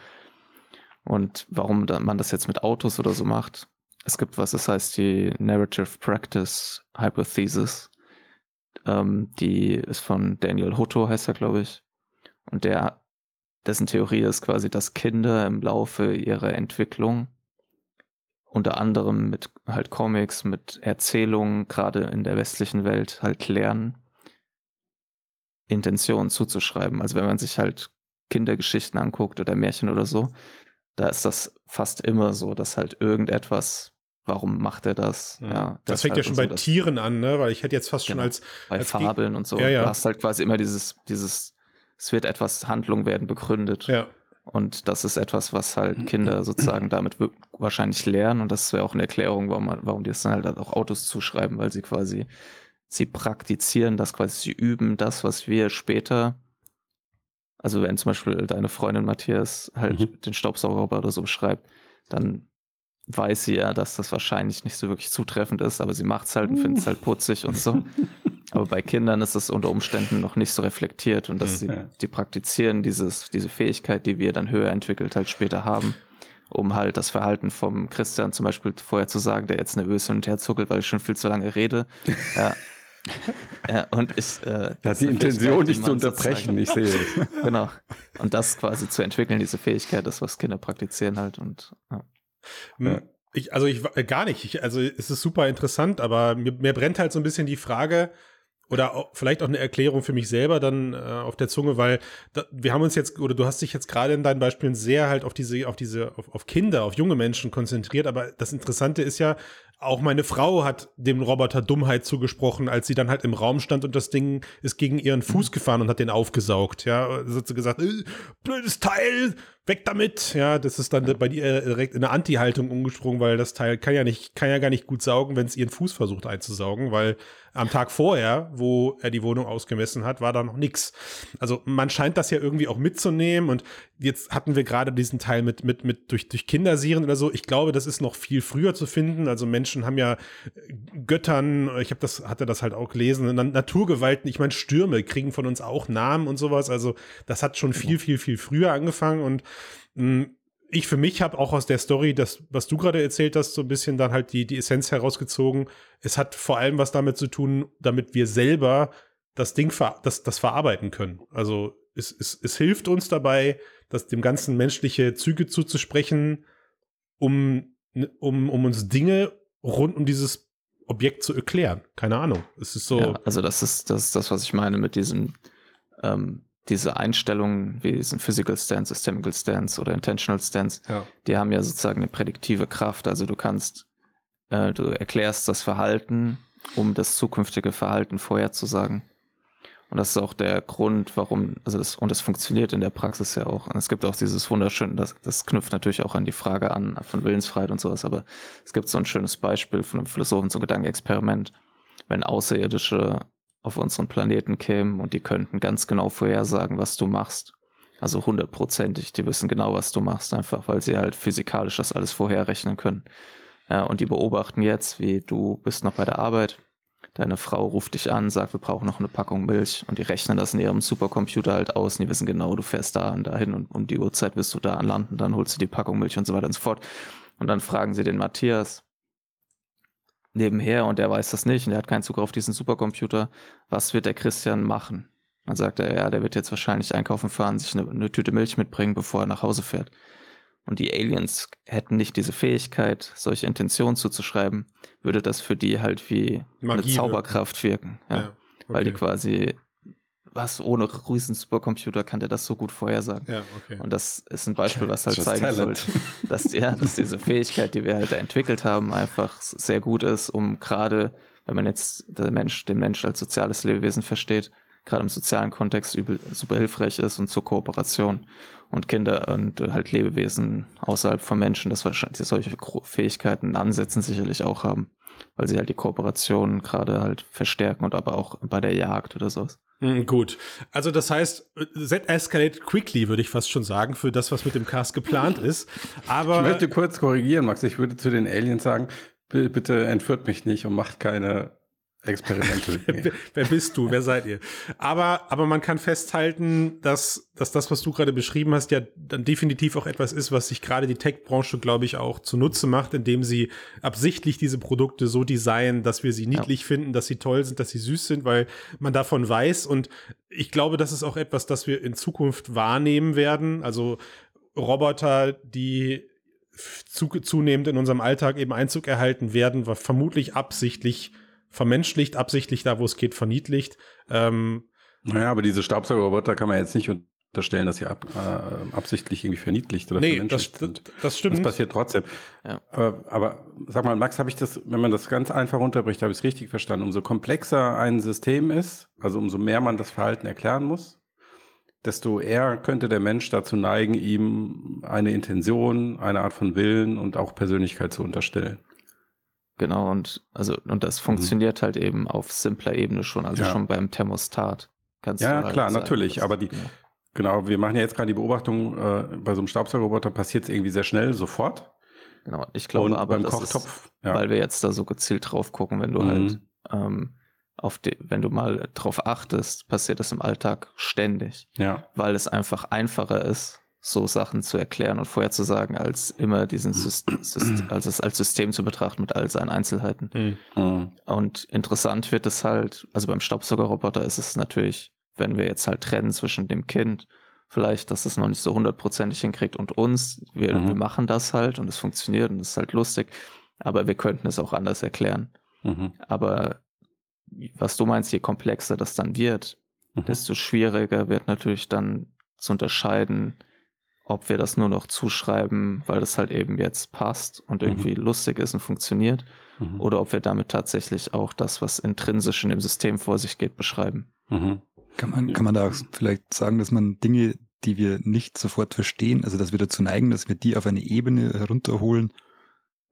S3: Und warum man das jetzt mit Autos oder so macht, es gibt was, das heißt die Narrative Practice Hypothesis. Ähm, die ist von Daniel Hutto, heißt er, glaube ich. Und der, dessen Theorie ist quasi, dass Kinder im Laufe ihrer Entwicklung unter anderem mit halt Comics, mit Erzählungen, gerade in der westlichen Welt, halt lernen, Intentionen zuzuschreiben. Also wenn man sich halt Kindergeschichten anguckt oder Märchen oder so, da ist das fast immer so, dass halt irgendetwas, warum macht er das?
S1: Ja, ja das fängt halt ja schon bei so, Tieren an, ne? Weil ich hätte jetzt fast genau, schon als
S3: bei
S1: als
S3: Fabeln und so.
S1: Ja, ja.
S3: Du hast halt quasi immer dieses dieses es wird etwas Handlung werden begründet.
S1: Ja.
S3: Und das ist etwas, was halt Kinder sozusagen damit wahrscheinlich lernen. Und das wäre auch eine Erklärung, warum, man, warum die es dann halt auch Autos zuschreiben, weil sie quasi, sie praktizieren das quasi, sie üben das, was wir später, also wenn zum Beispiel deine Freundin Matthias halt mhm. den Staubsauger oder so beschreibt, dann weiß sie ja, dass das wahrscheinlich nicht so wirklich zutreffend ist, aber sie macht es halt und findet es halt putzig und so. Aber bei Kindern ist es unter Umständen noch nicht so reflektiert und dass sie die praktizieren dieses, diese Fähigkeit, die wir dann höher entwickelt halt später haben, um halt das Verhalten vom Christian zum Beispiel vorher zu sagen, der jetzt nervös hin und her zuckelt, weil ich schon viel zu lange rede. ja. ja, und ich. Äh,
S2: er hat die Intention, nicht zu unterbrechen, ich sehe es.
S3: Genau. Und das quasi zu entwickeln, diese Fähigkeit, das, was Kinder praktizieren halt und. Ja.
S1: ja. Ich, also ich äh, gar nicht. Ich, also es ist super interessant, aber mir, mir brennt halt so ein bisschen die Frage, oder auch, vielleicht auch eine Erklärung für mich selber dann äh, auf der Zunge, weil da, wir haben uns jetzt, oder du hast dich jetzt gerade in deinen Beispielen sehr halt auf diese, auf diese, auf, auf Kinder, auf junge Menschen konzentriert, aber das Interessante ist ja, auch meine Frau hat dem Roboter Dummheit zugesprochen, als sie dann halt im Raum stand und das Ding ist gegen ihren Fuß gefahren und hat den aufgesaugt. Ja, da hat sie gesagt, äh, blödes Teil, weg damit. Ja, das ist dann bei ihr direkt in eine Anti-Haltung umgesprungen, weil das Teil kann ja nicht, kann ja gar nicht gut saugen, wenn es ihren Fuß versucht einzusaugen, weil am Tag vorher, wo er die Wohnung ausgemessen hat, war da noch nichts. Also man scheint das ja irgendwie auch mitzunehmen und jetzt hatten wir gerade diesen Teil mit, mit, mit durch, durch Kinderserien oder so. Ich glaube, das ist noch viel früher zu finden. Also Menschen haben ja Göttern, ich habe das, hatte das halt auch gelesen, Naturgewalten, ich meine, Stürme kriegen von uns auch Namen und sowas. Also das hat schon viel, viel, viel früher angefangen und ich für mich habe auch aus der Story, das, was du gerade erzählt hast, so ein bisschen dann halt die, die Essenz herausgezogen. Es hat vor allem was damit zu tun, damit wir selber das Ding ver das, das verarbeiten können. Also es, es, es hilft uns dabei, das dem Ganzen menschliche Züge zuzusprechen, um, um, um uns Dinge rund um dieses Objekt zu erklären. Keine Ahnung. Es ist so. Ja,
S3: also das ist, das ist das, was ich meine mit diesem ähm, diese Einstellungen wie diesen Physical Stance, Systemical Stance oder Intentional Stance, ja. die haben ja sozusagen eine prädiktive Kraft. Also du kannst, äh, du erklärst das Verhalten, um das zukünftige Verhalten vorherzusagen. Und das ist auch der Grund, warum, also das, und es funktioniert in der Praxis ja auch. Und es gibt auch dieses wunderschöne, das, das knüpft natürlich auch an die Frage an, von Willensfreiheit und sowas, aber es gibt so ein schönes Beispiel von einem Philosophen zum Gedankenexperiment. Wenn Außerirdische auf unseren Planeten kämen und die könnten ganz genau vorhersagen, was du machst. Also hundertprozentig, die wissen genau, was du machst, einfach weil sie halt physikalisch das alles vorherrechnen können. Ja, und die beobachten jetzt, wie du bist noch bei der Arbeit, deine Frau ruft dich an, sagt, wir brauchen noch eine Packung Milch und die rechnen das in ihrem Supercomputer halt aus und die wissen genau, du fährst da und dahin und um die Uhrzeit wirst du da anlanden, dann holst du die Packung Milch und so weiter und so fort. Und dann fragen sie den Matthias, nebenher und der weiß das nicht und der hat keinen Zugriff auf diesen Supercomputer. Was wird der Christian machen? Dann sagt er, ja, der wird jetzt wahrscheinlich einkaufen fahren, sich eine, eine Tüte Milch mitbringen, bevor er nach Hause fährt. Und die Aliens hätten nicht diese Fähigkeit, solche Intentionen zuzuschreiben, würde das für die halt wie Magie eine Zauberkraft wirken. Ja? ja okay. Weil die quasi was ohne riesen Supercomputer kann der das so gut vorhersagen. Ja, okay. Und das ist ein Beispiel, was halt Just zeigen soll, dass, ja, dass diese Fähigkeit, die wir halt da entwickelt haben, einfach sehr gut ist, um gerade, wenn man jetzt der Mensch, den Mensch als soziales Lebewesen versteht, gerade im sozialen Kontext übel, super hilfreich ist und zur Kooperation. Und Kinder und halt Lebewesen außerhalb von Menschen, das wahrscheinlich solche Fähigkeiten ansetzen sicherlich auch haben, weil sie halt die Kooperation gerade halt verstärken und aber auch bei der Jagd oder sowas.
S1: Mhm, gut. Also das heißt, set escalate quickly, würde ich fast schon sagen, für das, was mit dem Cast geplant ist. Aber
S2: ich möchte kurz korrigieren, Max. Ich würde zu den Aliens sagen, bitte entführt mich nicht und macht keine Experimente.
S1: wer, wer bist du? Wer seid ihr? Aber, aber man kann festhalten, dass, dass das, was du gerade beschrieben hast, ja dann definitiv auch etwas ist, was sich gerade die Tech-Branche, glaube ich, auch zunutze macht, indem sie absichtlich diese Produkte so designen, dass wir sie niedlich ja. finden, dass sie toll sind, dass sie süß sind, weil man davon weiß. Und ich glaube, das ist auch etwas, das wir in Zukunft wahrnehmen werden. Also Roboter, die zu, zunehmend in unserem Alltag eben Einzug erhalten werden, war vermutlich absichtlich vermenschlicht, absichtlich da, wo es geht, verniedlicht. Ähm,
S2: naja, aber diese Staubsaugerroboter kann man jetzt nicht unterstellen, dass sie ab, äh, absichtlich irgendwie verniedlicht oder
S1: nee, das, sind. das stimmt.
S2: Das passiert trotzdem. Ja. Aber, aber sag mal, Max, habe ich das, wenn man das ganz einfach runterbricht, habe ich es richtig verstanden. Umso komplexer ein System ist, also umso mehr man das Verhalten erklären muss, desto eher könnte der Mensch dazu neigen, ihm eine Intention, eine Art von Willen und auch Persönlichkeit zu unterstellen.
S3: Genau, und also, und das mhm. funktioniert mhm. halt eben auf simpler Ebene schon, also ja. schon beim Thermostat.
S2: Kannst ja, halt klar, sagen, natürlich. Aber die, ja. genau, wir machen ja jetzt gerade die Beobachtung, äh, bei so einem Staubsaugerroboter passiert es irgendwie sehr schnell, sofort.
S3: Genau, ich glaube und aber, beim Kochtopf, ist, ja. weil wir jetzt da so gezielt drauf gucken, wenn du mhm. halt ähm, auf die, wenn du mal drauf achtest, passiert das im Alltag ständig. Ja. Weil es einfach einfacher ist, so Sachen zu erklären und vorherzusagen, als immer diesen System, also es als System zu betrachten mit all seinen Einzelheiten. Mhm. Und interessant wird es halt, also beim Staubsaugerroboter ist es natürlich, wenn wir jetzt halt trennen zwischen dem Kind, vielleicht, dass es noch nicht so hundertprozentig hinkriegt und uns, wir, mhm. wir machen das halt und es funktioniert und es ist halt lustig, aber wir könnten es auch anders erklären. Mhm. Aber was du meinst, je komplexer das dann wird,
S2: Mhm.
S3: desto schwieriger wird natürlich dann zu unterscheiden, ob wir das nur noch zuschreiben, weil das halt eben jetzt passt und irgendwie lustig ist und funktioniert,
S2: Mhm.
S3: oder ob wir damit tatsächlich auch das, was intrinsisch in dem System vor sich geht, beschreiben.
S2: Mhm.
S4: Kann man, kann man da auch vielleicht sagen, dass man Dinge, die wir nicht sofort verstehen, also dass wir dazu neigen, dass wir die auf eine Ebene herunterholen,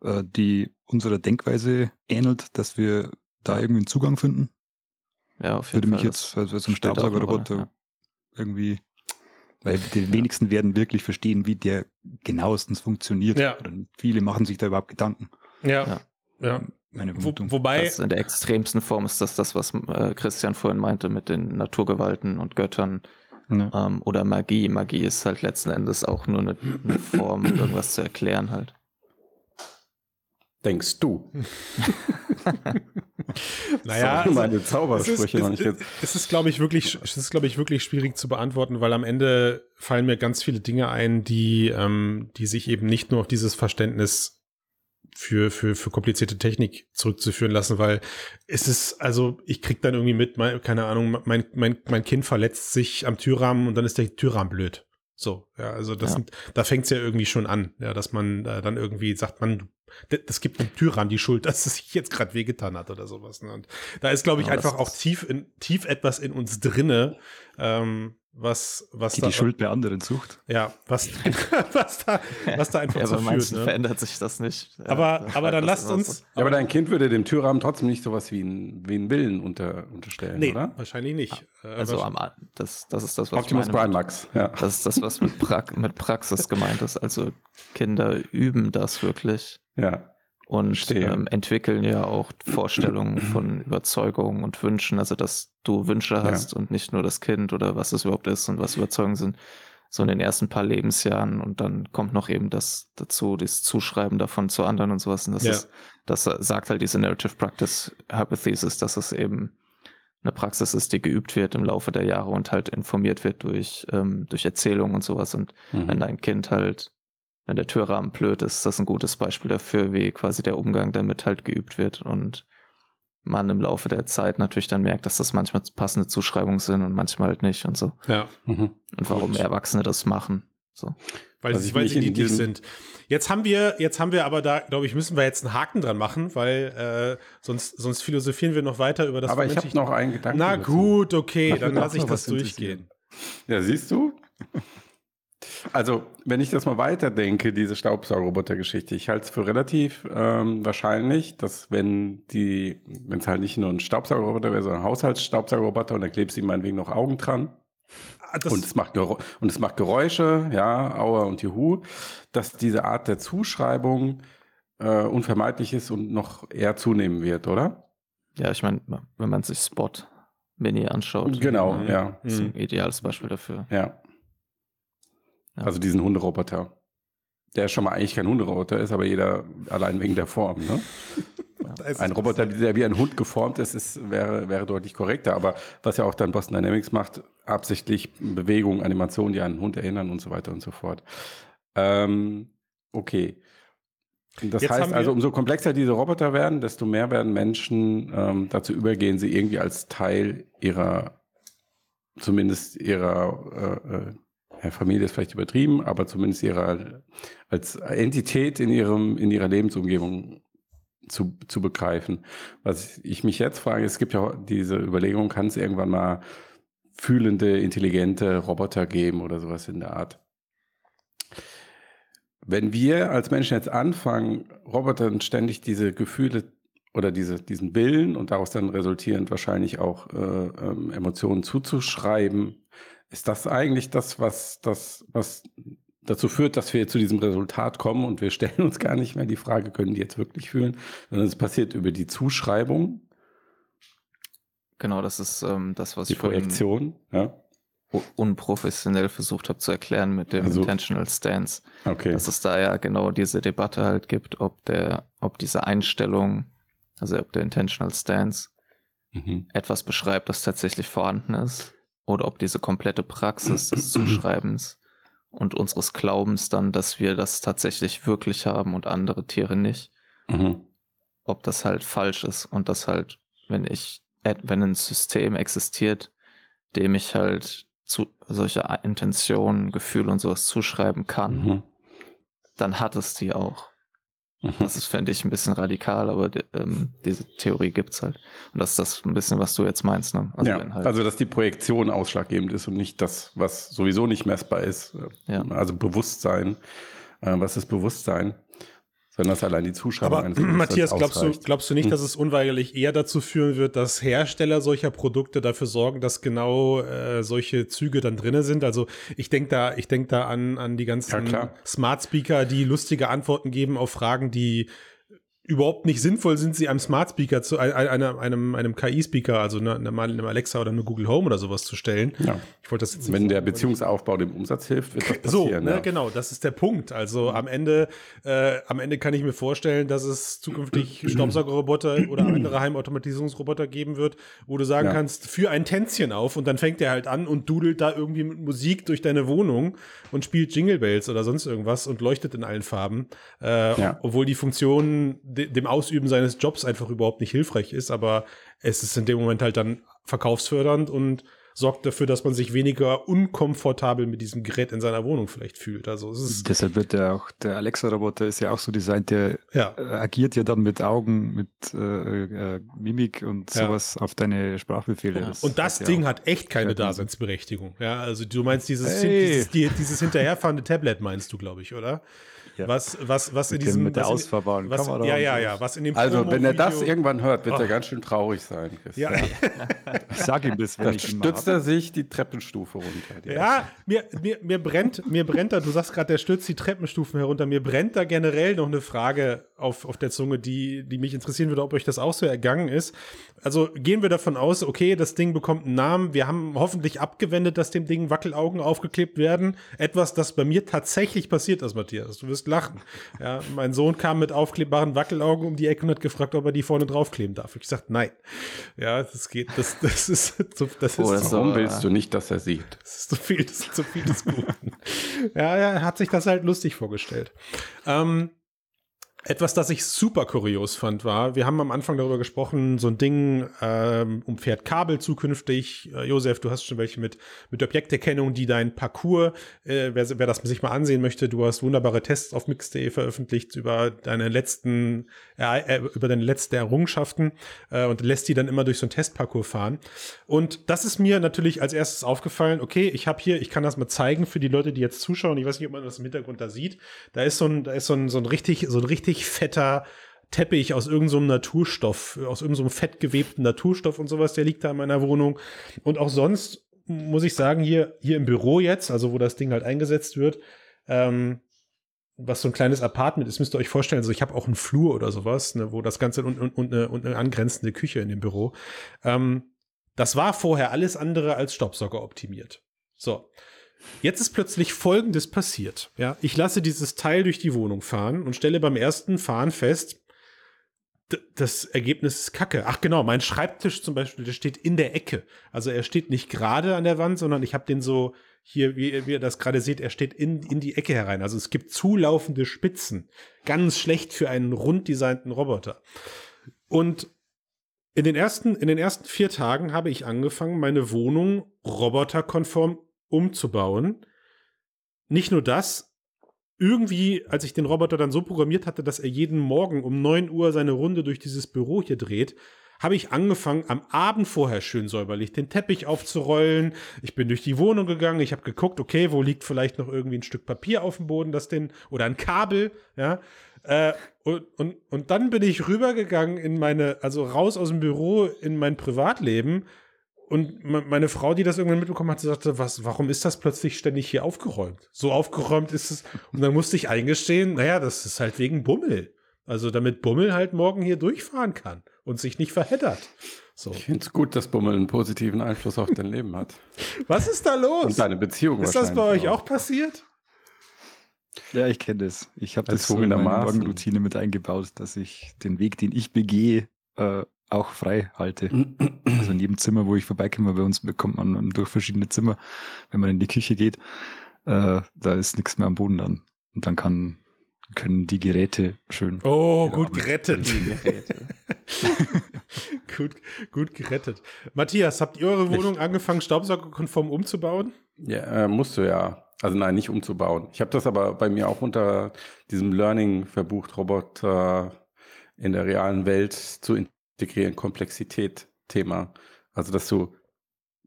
S4: äh, die unserer Denkweise ähnelt, dass wir da irgendwie einen Zugang finden?
S3: Ja, auf
S4: Würde
S3: jeden
S4: mich
S3: Fall.
S4: jetzt, also so ein Staubsaugerroboter
S3: Rolle,
S4: irgendwie, weil die wenigsten werden wirklich verstehen, wie der genauestens funktioniert.
S1: Ja.
S4: Oder viele machen sich da überhaupt Gedanken.
S1: Ja.
S3: Ja.
S4: Meine
S1: Wo, wobei,
S3: Das in der extremsten Form ist das das, was äh, Christian vorhin meinte mit den Naturgewalten und Göttern
S4: Ja.
S3: ähm, oder Magie. Magie ist halt letzten Endes auch nur eine, eine Form, irgendwas zu erklären halt.
S2: Denkst du?
S1: naja,
S2: Sorry,
S1: also,
S2: meine
S1: es ist,
S2: Zaubersprüche
S1: es,
S2: jetzt.
S1: es ist glaube ich, wirklich, es ist, glaube ich, wirklich schwierig zu beantworten, weil am Ende fallen mir ganz viele Dinge ein, die, ähm, die sich eben nicht nur auf dieses Verständnis für, für, für komplizierte Technik zurückzuführen lassen, weil es ist, also ich krieg dann irgendwie mit, mein, keine Ahnung, mein, mein, mein Kind verletzt sich am Türrahmen und dann ist der Türrahmen blöd. So, ja, also das
S3: Ja.
S1: sind, da fängt's ja irgendwie schon an, ja, dass man äh, dann irgendwie sagt, man, das gibt dem Türrahmen die Schuld, dass es sich jetzt gerade wehgetan hat oder sowas. Ne? Und da ist, glaube ich,
S3: Ja, das
S1: einfach auch tief, in, tief etwas in uns drinne, ähm, was, was
S4: Die
S1: da,
S4: die Schuld bei anderen sucht.
S1: ja, was, was da, was da einfach
S3: Ja,
S1: so führt. Ne?
S3: verändert sich das nicht. Ja,
S1: Aber, aber dann lasst uns.
S3: so.
S2: Ja, aber dein Kind würde dem Türrahmen trotzdem nicht sowas wie einen, wie einen Willen unter, unterstellen,
S1: Nee,
S2: oder?
S1: wahrscheinlich nicht. Äh,
S3: Also
S1: wahrsch-
S3: am, das, das ist das, was
S2: Optimus
S3: ich
S2: Prime
S3: meine.
S2: Max, ja.
S3: Das ist das, was mit, pra mit Praxis gemeint ist. Also Kinder üben das wirklich
S2: Ja.
S3: Und ähm, entwickeln ja auch Vorstellungen von Überzeugungen und Wünschen. Also dass du Wünsche hast und nicht nur das Kind oder was es überhaupt ist und was Überzeugungen sind. So in den ersten paar Lebensjahren und dann kommt noch eben das dazu, das Zuschreiben davon zu anderen und sowas. Und das
S1: Ja.
S3: ist, das sagt halt diese Narrative Practice Hypothesis, dass es eben eine Praxis ist, die geübt wird im Laufe der Jahre und halt informiert wird durch, ähm, durch Erzählungen und sowas. Und wenn
S2: Mhm.
S3: dein Kind halt, wenn der Türrahmen blöd ist, ist das ein gutes Beispiel dafür, wie quasi der Umgang damit halt geübt wird und man im Laufe der Zeit natürlich dann merkt, dass das manchmal passende Zuschreibungen sind und manchmal halt nicht und so.
S1: ja,
S2: Mhm.
S3: Und warum
S2: Gut.
S3: Erwachsene das machen. So.
S1: weil, sie, weil sie
S2: diesem-
S1: sind. Jetzt haben wir, jetzt haben wir aber da, glaube ich, müssen wir jetzt einen Haken dran machen, weil äh, sonst, sonst philosophieren wir noch weiter über das
S2: Aber ich habe noch einen Gedanken.
S1: Na
S2: dazu.
S1: gut, okay,
S4: Mich
S1: dann lasse ich das durchgehen.
S2: Ja, siehst du? Also, wenn ich das mal weiterdenke, diese Staubsaugerroboter-Geschichte, ich halte es für relativ ähm, wahrscheinlich, dass wenn die, wenn es halt nicht nur ein Staubsaugerroboter wäre, sondern ein Haushaltsstaubsaugerroboter und dann klebst du ihm meinetwegen noch Augen dran
S1: Ah, Das,
S2: und es macht Gerä- und es macht Geräusche, ja, Aua und Juhu, dass diese Art der Zuschreibung äh, unvermeidlich ist und noch eher zunehmen wird, oder?
S3: Ja, ich meine, wenn man sich Spot Mini anschaut,
S2: Genau,
S1: Mhm.
S2: ja,
S3: ist ein ideales Beispiel dafür.
S2: ja.
S3: Ja.
S2: Also diesen Hunderoboter. Der schon mal eigentlich kein Hunderoboter ist, aber jeder allein wegen der Form. Ne? Ein Roboter, der wie ein Hund geformt ist, ist wäre, wäre deutlich korrekter. Aber was ja auch dann Boston Dynamics macht, absichtlich Bewegungen, Animationen, die an einen Hund erinnern und so weiter und so fort. Ähm, okay. Das
S1: Jetzt
S2: heißt also, umso komplexer diese Roboter werden, desto mehr werden Menschen ähm, dazu übergehen, sie irgendwie als Teil ihrer, zumindest ihrer äh, äh, Familie ist vielleicht übertrieben, aber zumindest ihrer als Entität in ihrem in ihrer Lebensumgebung zu, zu begreifen. Was ich mich jetzt frage, es gibt ja diese Überlegung, kann es irgendwann mal fühlende, intelligente Roboter geben oder sowas in der Art. Wenn wir als Menschen jetzt anfangen, Robotern ständig diese Gefühle oder diese, diesen Willen und daraus dann resultierend wahrscheinlich auch äh, ähm, Emotionen zuzuschreiben, ist das eigentlich das, was, das, was dazu führt, dass wir zu diesem Resultat kommen und wir stellen uns gar nicht mehr die Frage, können die jetzt wirklich fühlen, sondern es passiert über die Zuschreibung,
S3: Genau, das ist ähm, das, was
S2: die
S3: ich
S2: Projektion. Ja,
S3: unprofessionell versucht habe zu erklären mit dem
S2: Also-
S3: Intentional Stance.
S2: okay.
S3: Dass es da ja genau diese Debatte halt gibt, ob der, ob diese Einstellung, also ob der Intentional Stance
S2: Mhm.
S3: etwas beschreibt, das tatsächlich vorhanden ist, oder ob diese komplette Praxis des Zuschreibens und unseres Glaubens dann, dass wir das tatsächlich wirklich haben und andere Tiere nicht,
S2: Mhm.
S3: ob das halt falsch ist und das halt, wenn ich wenn ein System existiert, dem ich halt zu solche Intentionen, Gefühle und sowas zuschreiben kann,
S2: Mhm.
S3: dann hat es die auch.
S2: Mhm.
S3: Das ist, fände ich, ein bisschen radikal, aber ähm, diese Theorie gibt's halt. Und das ist das ein bisschen, was du jetzt meinst, ne?
S2: ja,
S3: wenn halt,
S2: also dass die Projektion ausschlaggebend ist und nicht das, was sowieso nicht messbar ist.
S3: Ja.
S2: Also Bewusstsein. Äh, was ist Bewusstsein? Sondern dass allein die Zuschreibung
S1: Aber
S2: eines
S1: Matthias, glaubst du, glaubst du nicht, dass es unweigerlich eher dazu führen wird, dass Hersteller solcher Produkte dafür sorgen, dass genau äh, solche Züge dann drinne sind? Also ich denke da, ich denke da an, an die
S2: Ja,
S1: ganzen
S2: klar.
S1: Smart Speaker, die lustige Antworten geben auf Fragen, die überhaupt nicht sinnvoll sind, sie einem Smart Speaker zu ein- ein- einem, einem, einem KI-Speaker, also ne- einem, Alexa oder einem Google Home oder sowas zu stellen.
S2: Ja.
S1: Ich wollte das jetzt nicht
S2: Wenn der Beziehungsaufbau dem Umsatz hilft, wird das
S1: so,
S2: passieren.
S1: ne,
S2: ja.
S1: genau, das ist der Punkt. Also am Ende, äh, am Ende kann ich mir vorstellen, dass es zukünftig Staubsaugerroboter oder andere Heimautomatisierungsroboter geben wird, wo du sagen
S2: Ja.
S1: kannst, für ein Tänzchen auf und dann fängt der halt an und dudelt da irgendwie mit Musik durch deine Wohnung und spielt Jingle Bells oder sonst irgendwas und leuchtet in allen Farben, äh,
S2: Ja.
S1: obwohl die Funktion de dem Ausüben seines Jobs einfach überhaupt nicht hilfreich ist, aber es ist in dem Moment halt dann verkaufsfördernd und sorgt dafür, dass man sich weniger unkomfortabel mit diesem Gerät in seiner Wohnung vielleicht fühlt. Also es ist,
S4: Deshalb wird der auch, der Alexa-Roboter ist ja auch so designt, der
S1: ja.
S4: äh, agiert ja dann mit Augen, mit äh, äh, Mimik und
S1: Ja.
S4: sowas auf deine Sprachbefehle.
S3: Ja.
S1: Und das
S4: hat ja
S1: Ding
S4: auch-
S1: hat echt keine. Daseinsberechtigung. Ja, also du meinst dieses,
S4: Hey.
S1: dieses, die, dieses hinterherfahrende Tablet meinst du, glaube ich, oder?
S4: Ja.
S1: Was, was, was in diesem
S4: mit der
S1: was in-
S4: ausfahrbaren
S1: was,
S4: Kamera
S1: Ja, ja, ja, was in dem
S2: Also, wenn er das irgendwann hört, wird
S1: Oh.
S2: er ganz schön traurig sein.
S1: Ja,
S4: Ich sage ihm das, wenn
S2: Da
S4: ich
S2: stützt er sich die Treppenstufe runter. Die
S1: Ja, mir, mir, mir brennt, mir brennt da, du sagst gerade, der stürzt die Treppenstufen herunter, mir brennt da generell noch eine Frage auf, auf der Zunge, die, die mich interessieren würde, ob euch das auch so ergangen ist. Also gehen wir davon aus, okay, das Ding bekommt einen Namen, wir haben hoffentlich abgewendet, dass dem Ding Wackelaugen aufgeklebt werden. Etwas, das bei mir tatsächlich passiert ist, Matthias. Du wirst lachen. Ja, mein Sohn kam mit aufklebbaren Wackelaugen um die Ecke und hat gefragt, ob er die vorne draufkleben darf. Ich gesagt, nein. Ja, das geht, das, das ist, so, das
S3: Oh,
S1: ist
S3: das
S1: so-
S2: Warum willst du nicht, dass er sieht?
S1: das ist zu viel, das ist zu viel des Guten. ja, er hat sich das halt lustig vorgestellt. Ähm, etwas, das ich super kurios fand, war, wir haben am Anfang darüber gesprochen, so ein Ding ähm, umfährt Kabel zukünftig. Äh, Josef, du hast schon welche mit, mit Objekterkennung, die dein Parcours, äh, wer, wer das sich mal ansehen möchte, du hast wunderbare Tests auf Mix.de veröffentlicht über deine letzten, äh, über deine letzten Errungenschaften äh, und lässt die dann immer durch so ein Testparcours fahren. Und das ist mir natürlich als erstes aufgefallen, okay, ich habe hier, ich kann das mal zeigen für die Leute, die jetzt zuschauen, ich weiß nicht, ob man das im Hintergrund da sieht, da ist so ein, da ist so ein, so ein richtig, so ein richtig fetter Teppich aus irgendeinem so Naturstoff, aus irgendeinem so fettgewebten Naturstoff und sowas, der liegt da in meiner Wohnung. Und auch sonst muss ich sagen, hier, hier im Büro jetzt, also wo das Ding halt eingesetzt wird, ähm, was so ein kleines Apartment ist, müsst ihr euch vorstellen, also ich habe auch einen Flur oder sowas, ne, wo das Ganze und, und, und, eine, und eine angrenzende Küche in dem Büro. Ähm, das war vorher alles andere als Staubsauger optimiert. So. Jetzt ist plötzlich Folgendes passiert. Ja, ich lasse dieses Teil durch die Wohnung fahren und stelle beim ersten Fahren fest, das Ergebnis ist kacke. Ach genau, mein Schreibtisch zum Beispiel, der steht in der Ecke. Also er steht nicht gerade an der Wand, sondern ich habe den so hier, wie, ihr- wie ihr das gerade seht, er steht in, in die Ecke herein. Also es gibt zulaufende Spitzen. Ganz schlecht für einen rund designten Roboter. Und in den ersten, in den ersten vier Tagen habe ich angefangen, meine Wohnung roboterkonform umzubauen. Nicht nur das, irgendwie, als ich den Roboter dann so programmiert hatte, dass er jeden Morgen um 9 Uhr seine Runde durch dieses Büro hier dreht, habe ich angefangen, am Abend vorher schön säuberlich den Teppich aufzurollen. Ich bin durch die Wohnung gegangen, ich habe geguckt, okay, wo liegt vielleicht noch irgendwie ein Stück Papier auf dem Boden, das den, oder ein Kabel, ja. Äh, und, und, und dann bin ich rübergegangen in meine, also raus aus dem Büro in mein Privatleben. Und me- meine Frau, die das irgendwann mitbekommen hat, sagte, was, warum ist das plötzlich ständig hier aufgeräumt? So aufgeräumt ist es. Und dann musste ich eingestehen, naja, das ist halt wegen Bummel. Also damit Bummel halt morgen hier durchfahren kann und sich nicht verheddert. So.
S2: Ich finde es gut, dass Bummel einen positiven Einfluss auf dein Leben hat.
S1: Was ist da los?
S2: Und deine Beziehung
S1: Ist das bei euch auch passiert?
S4: Ja, ich kenne das. Ich habe das so in
S2: Erzwungenermaßen.
S4: Morgenroutine mit eingebaut, dass ich den Weg, den ich begehe, äh, auch frei halte. Also in jedem Zimmer, wo ich vorbeikomme, bei uns bekommt man durch verschiedene Zimmer, wenn man in die Küche geht, äh, da ist nichts mehr am Boden dann. Und dann kann können die Geräte schön.
S1: Oh, gut gerettet.
S3: Die Geräte.
S1: gut, gut gerettet. Matthias, habt ihr eure Wohnung angefangen, staubsaugerkonform umzubauen?
S2: Ja, äh, musst du ja. Also nein, nicht umzubauen. Ich habe das aber bei mir auch unter diesem Learning verbucht, Roboter in der realen Welt zu integrieren, Komplexität Thema. Also dass du,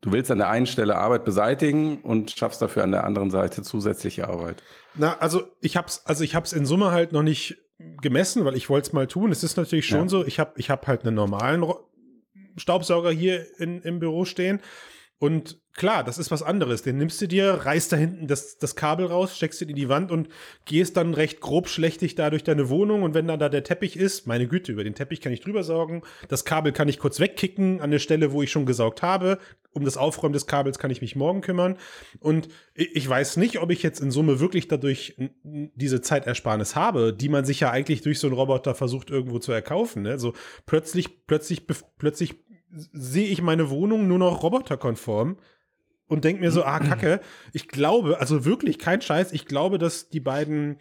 S2: du willst an der einen Stelle Arbeit beseitigen und schaffst dafür an der anderen Seite zusätzliche Arbeit.
S1: Na, also ich hab's, also ich hab's in Summe halt noch nicht gemessen, weil ich wollte es mal tun. Es ist natürlich schon
S2: Ja.
S1: so, ich habe ich hab halt einen normalen Staubsauger hier in, im Büro stehen. Und klar, das ist was anderes. Den nimmst du dir, reißt da hinten das, das Kabel raus, steckst ihn in die Wand und gehst dann recht grob schlechtig da durch deine Wohnung. Und wenn dann da der Teppich ist, meine Güte, über den Teppich kann ich drüber saugen. Das Kabel kann ich kurz wegkicken an der Stelle, wo ich schon gesaugt habe. Um das Aufräumen des Kabels kann ich mich morgen kümmern. Und ich weiß nicht, ob ich jetzt in Summe wirklich dadurch diese Zeitersparnis habe, die man sich ja eigentlich durch so einen Roboter versucht irgendwo zu erkaufen. Ne? Also plötzlich, plötzlich, plötzlich sehe ich meine Wohnung nur noch roboterkonform und denke mir so, ah, Kacke, ich glaube, also wirklich kein Scheiß, ich glaube, dass die beiden,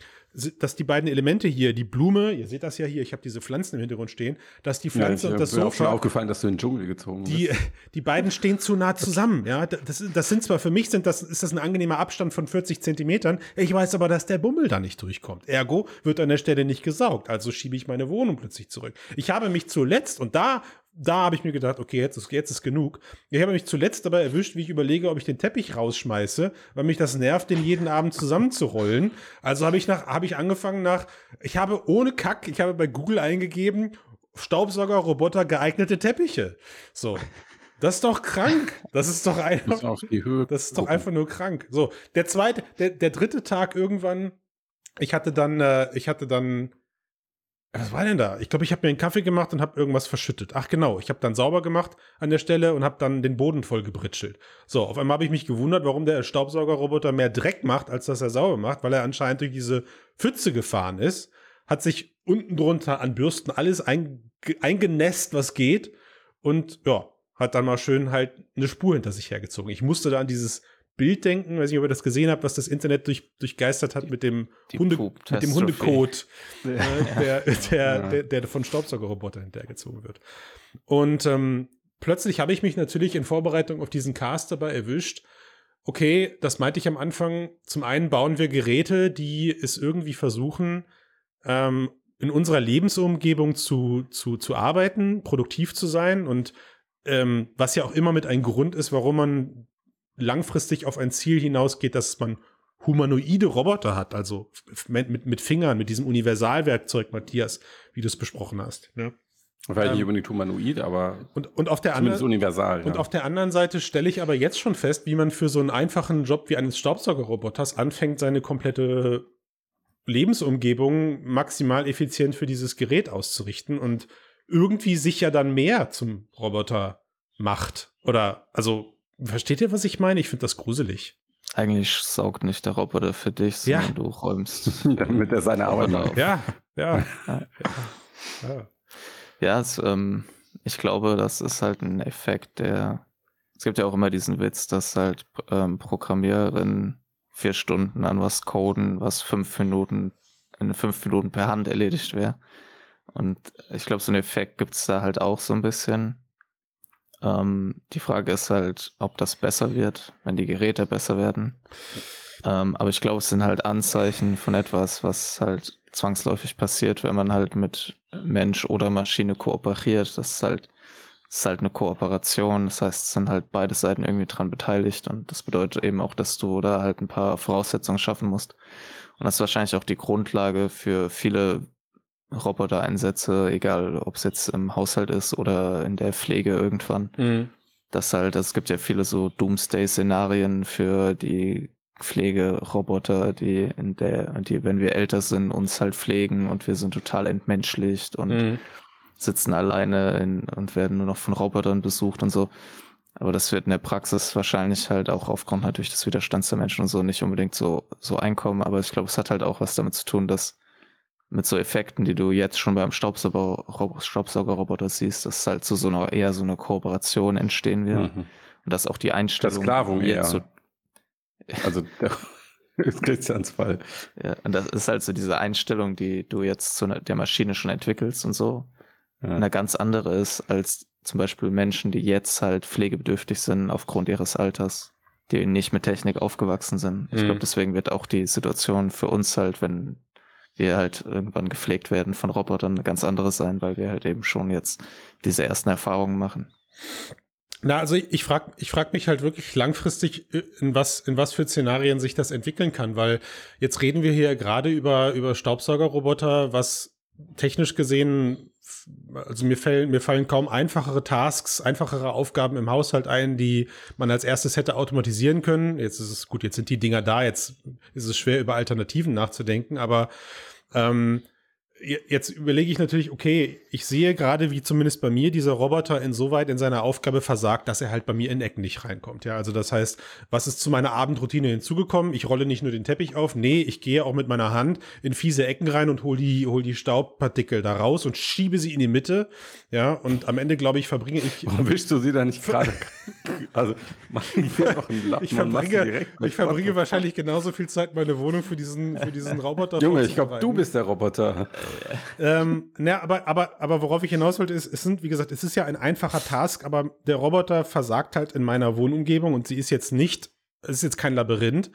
S1: dass die beiden Elemente hier, die Blume, ihr seht das ja hier, ich habe diese Pflanzen im Hintergrund stehen, dass die Pflanze
S2: ja,
S1: und das
S2: mir auch schon
S1: Sofa,
S2: aufgefallen, dass du in den Dschungel gezogen
S1: die,
S2: bist.
S1: die beiden stehen zu nah zusammen. Ja, das, das sind zwar für mich sind das, ist das ein angenehmer Abstand von 40 Zentimetern. Ich weiß aber, dass der Bummel da nicht durchkommt. Ergo wird an der Stelle nicht gesaugt. Also schiebe ich meine Wohnung plötzlich zurück. Ich habe mich zuletzt, und da, da habe ich mir gedacht, okay, jetzt ist, jetzt ist genug. Ich habe mich zuletzt dabei erwischt, wie ich überlege, ob ich den Teppich rausschmeiße, weil mich das nervt, den jeden Abend zusammenzurollen. Also habe ich nach, habe ich angefangen nach, ich habe ohne Kack, ich habe bei Google eingegeben, Staubsaugerroboter geeignete Teppiche. So. Das ist doch krank. Das ist doch einfach.
S2: musst auf die Höhe
S1: Das ist doch einfach nur krank. So, der zweite, der, der dritte Tag irgendwann, ich hatte dann, äh, ich hatte dann, was war denn da? Ich glaube, ich habe mir einen Kaffee gemacht und habe irgendwas verschüttet. Ach genau, ich habe dann sauber gemacht an der Stelle und habe dann den Boden voll gebritschelt. So, auf einmal habe ich mich gewundert, warum der Staubsaugerroboter mehr Dreck macht, als dass er sauber macht, weil er anscheinend durch diese Pfütze gefahren ist, hat sich unten drunter an Bürsten alles einge eingenässt, was geht und ja, hat dann mal schön halt eine Spur hinter sich hergezogen. Ich musste da an dieses Bild denken, weiß nicht, ob ihr das gesehen habt, was das Internet durch, durchgeistert hat mit dem,
S3: Die
S1: Hunde, mit dem. Hundekot, äh, der, der,
S2: Ja.
S1: der, der von Staubsaugerroboter hinterhergezogen wird. Und ähm, plötzlich habe ich mich natürlich in Vorbereitung auf diesen Cast dabei erwischt. Okay, das meinte ich am Anfang. Zum einen bauen wir Geräte, die es irgendwie versuchen, ähm, in unserer Lebensumgebung zu, zu, zu arbeiten, produktiv zu sein und ähm, was ja auch immer mit ein Grund ist, warum man langfristig auf ein Ziel hinausgeht, dass man humanoide Roboter hat, also mit, mit, Fingern, mit diesem Universalwerkzeug, Matthias, wie du es besprochen hast. Ne?
S2: Vielleicht nicht
S1: Ähm,
S2: unbedingt humanoid, aber
S1: Und, und auf der
S2: zumindest
S1: anderen
S2: universal.
S1: und
S2: ja.
S1: auf der anderen Seite stelle ich aber jetzt schon fest, wie man für so einen einfachen Job wie eines Staubsaugerroboters anfängt, seine komplette Lebensumgebung maximal effizient für dieses Gerät auszurichten und irgendwie sich ja dann mehr zum Roboter macht. Oder, also, versteht ihr, was ich meine? Ich finde das gruselig.
S3: Eigentlich saugt nicht der Roboter für dich,
S1: Ja.
S3: sondern du räumst.
S2: Damit er seine Arbeit macht.
S3: auf.
S1: Ja, ja.
S3: Ja.
S1: ja. ja.
S3: Ja, es, ähm, ich glaube, das ist halt ein Effekt, der. Es gibt ja auch immer diesen Witz, dass halt ähm, Programmiererinnen vier Stunden an was coden, was fünf Minuten in fünf Minuten per Hand erledigt wäre. Und ich glaube, so einen Effekt gibt es da halt auch so ein bisschen. Ähm, die Frage ist halt, ob das besser wird, wenn die Geräte besser werden. Ähm, aber ich glaube, es sind halt Anzeichen von etwas, was halt zwangsläufig passiert, wenn man halt mit Mensch oder Maschine kooperiert. Das ist halt, das ist halt eine Kooperation. Das heißt, es sind halt beide Seiten irgendwie dran beteiligt und das bedeutet eben auch, dass du da halt ein paar Voraussetzungen schaffen musst. Und das ist wahrscheinlich auch die Grundlage für viele Robotereinsätze, egal ob es jetzt im Haushalt ist oder in der Pflege irgendwann
S1: Mhm.
S3: dass halt, es gibt ja viele so Doomsday-Szenarien für die Pflegeroboter, die in der, die, wenn wir älter sind, uns halt pflegen und wir sind total entmenschlicht und
S1: Mhm.
S3: sitzen alleine in, und werden nur noch von Robotern besucht und so. Aber das wird in der Praxis wahrscheinlich halt auch aufgrund natürlich des Widerstands der Menschen und so nicht unbedingt so, so einkommen. Aber ich glaube, es hat halt auch was damit zu tun, dass mit so Effekten, die du jetzt schon beim Staubsauger, Rob- Staubsaugerroboter siehst, dass halt zu so einer eher so eine Kooperation entstehen wird.
S2: Mhm.
S3: Und dass auch die Einstellung
S2: Versklavung eher.
S3: so,
S2: Also ist Christians Fall.
S3: Ja, und das ist halt so diese Einstellung, die du jetzt zu der Maschine schon entwickelst und so,
S2: Ja.
S3: eine ganz andere ist als zum Beispiel Menschen, die jetzt halt pflegebedürftig sind aufgrund ihres Alters, die nicht mit Technik aufgewachsen sind. Ich
S1: Mhm.
S3: glaube, deswegen wird auch die Situation für uns halt, wenn wir halt irgendwann gepflegt werden von Robotern, ganz andere sein, weil wir halt eben schon jetzt diese ersten Erfahrungen machen.
S1: Na, also ich, ich frage ich frag mich halt wirklich langfristig, äh, in was, in was für Szenarien sich das entwickeln kann, weil jetzt reden wir hier gerade über, über Staubsaugerroboter, was technisch gesehen, also mir fallen, mir fallen kaum einfachere Tasks, einfachere Aufgaben im Haushalt ein, die man als erstes hätte automatisieren können. Jetzt ist es gut, jetzt sind die Dinger da, jetzt ist es schwer über Alternativen nachzudenken, aber ähm, jetzt überlege ich natürlich, okay, ich sehe gerade, wie zumindest bei mir dieser Roboter insoweit in seiner Aufgabe versagt, dass er halt bei mir in Ecken nicht reinkommt. Ja, also das heißt, was ist zu meiner Abendroutine hinzugekommen? Ich rolle nicht nur den Teppich auf, nee, ich gehe auch mit meiner Hand in fiese Ecken rein und hol die, hol die Staubpartikel da raus und schiebe sie in die Mitte. Ja, und am Ende, glaube ich, verbringe ich.
S2: Warum wischst du sie da nicht gerade? Also, machen wir noch einen Lappen
S1: Ich verbringe, ich verbringe wahrscheinlich genauso viel Zeit, meine Wohnung für diesen, für diesen Roboter
S2: Junge, ich glaube, du bist der Roboter.
S1: Ähm, na, aber, aber, aber worauf ich hinaus wollte, ist, es sind, wie gesagt, es ist ja ein einfacher Task, aber der Roboter versagt halt in meiner Wohnumgebung und sie ist jetzt nicht, es ist jetzt kein Labyrinth.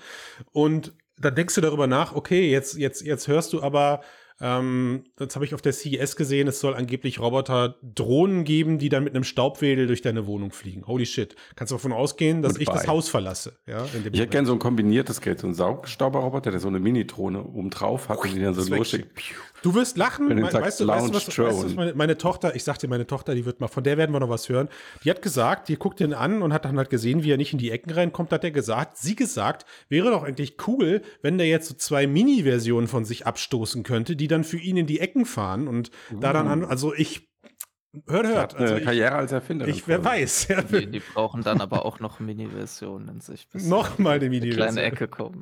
S1: Und dann denkst du darüber nach, okay, jetzt, jetzt, jetzt hörst du aber, ähm, das habe ich auf der CES gesehen, es soll angeblich Roboter Drohnen geben, die dann mit einem Staubwedel durch deine Wohnung fliegen. Holy shit. Kannst du davon ausgehen, dass ich das
S2: Goodbye.
S1: Haus verlasse? Ja, in dem
S2: Ich hätte gern so ein kombiniertes Gerät, so ein Saugstauberroboter, der so eine Mini-Drohne oben drauf hat und die dann so losschickt.
S1: Du wirst lachen,
S2: Wenn du
S1: Me-
S2: sagst,
S1: weißt du, weißt du, was, weißt du, was meine, meine Tochter, ich sag dir, meine Tochter, die wird mal, von der werden wir noch was hören. Die hat gesagt, die guckt ihn an und hat dann halt gesehen, wie er nicht in die Ecken reinkommt, hat er gesagt, sie gesagt, wäre doch eigentlich cool, wenn der jetzt so zwei Mini-Versionen von sich abstoßen könnte, die dann für ihn in die Ecken fahren und da dann an, also ich, hört, hört,
S2: hat eine
S1: also ich,
S2: Karriere als Erfinder.
S1: ich, wer weiß, ja,
S3: Die, die brauchen dann aber auch noch Mini-Versionen in sich. bis
S1: noch mal eine
S3: sie in eine
S1: Mini-Version.
S3: kleine Ecke kommen.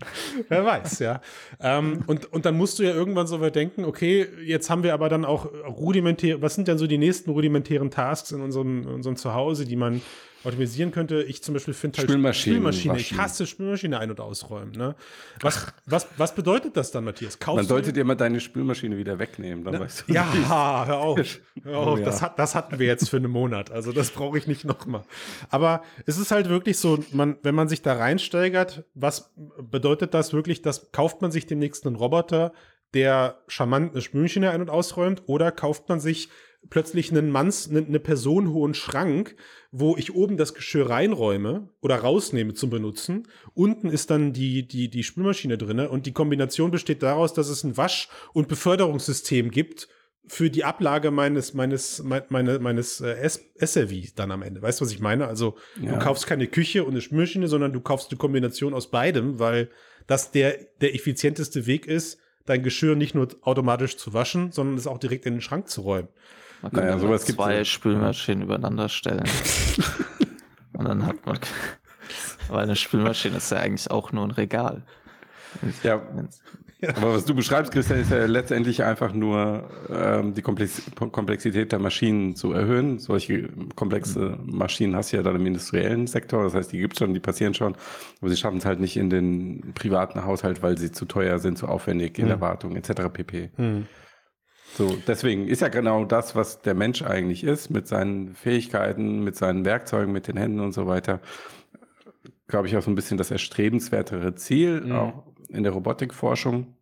S1: Wer weiß, ja. ähm, und, und dann musst du ja irgendwann so weit denken, okay, jetzt haben wir aber dann auch rudimentär, was sind denn so die nächsten rudimentären Tasks in unserem, in unserem Zuhause, die man automatisieren könnte? Ich zum Beispiel finde halt
S2: Spülmaschinen
S1: Spülmaschine. Ich
S2: waschen.
S1: hasse Spülmaschine ein- und ausräumen. Ne? Was, was, was bedeutet das dann, Matthias? Kaufst
S2: Man
S1: du
S2: sollte dir mal deine Spülmaschine wieder wegnehmen, dann weißt du.
S1: ja, hör auf. Hör auf.
S2: Oh ja.
S1: das, hat, das hatten wir jetzt für einen Monat. Also das brauche ich nicht nochmal. Aber es ist halt wirklich so, man, wenn man sich da reinsteigert, was bedeutet das wirklich, dass kauft man sich demnächst einen Roboter, der charmant eine Spülmaschine ein- und ausräumt, oder kauft man sich plötzlich einen Manns, eine personenhohen Schrank, wo ich oben das Geschirr reinräume oder rausnehme zum Benutzen. Unten ist dann die, die, die Spülmaschine drinne und die Kombination besteht daraus, dass es ein Wasch- und Beförderungssystem gibt für die Ablage meines, meines, mein- meine, meines äh, S- SRV dann am Ende. Weißt du, was ich meine? Also
S2: Ja.
S1: du kaufst keine Küche und eine Spülmaschine, sondern du kaufst eine Kombination aus beidem, weil das der, der effizienteste Weg ist, dein Geschirr nicht nur automatisch zu waschen, sondern es auch direkt in den Schrank zu räumen.
S3: Man kann
S2: Naja,
S3: ja
S2: sowas gibt's
S3: zwei
S2: ja.
S3: Spülmaschinen übereinander stellen. Und dann hat man. Weil eine Spülmaschine ist ja eigentlich auch nur ein Regal.
S2: Ja, aber was du beschreibst, Christian, ist ja letztendlich einfach nur ähm, die Komplex Komplexität der Maschinen zu erhöhen. Solche komplexe Maschinen hast du ja dann im industriellen Sektor, das heißt, die gibt es schon, die passieren schon, aber sie schaffen es halt nicht in den privaten Haushalt, weil sie zu teuer sind, zu aufwendig in der Wartung etc. pp. So, deswegen ist ja genau das, was der Mensch eigentlich ist, mit seinen Fähigkeiten, mit seinen Werkzeugen, mit den Händen und so weiter, glaube ich, auch so ein bisschen das erstrebenswertere Ziel,
S1: Mhm.
S2: auch in der Robotikforschung,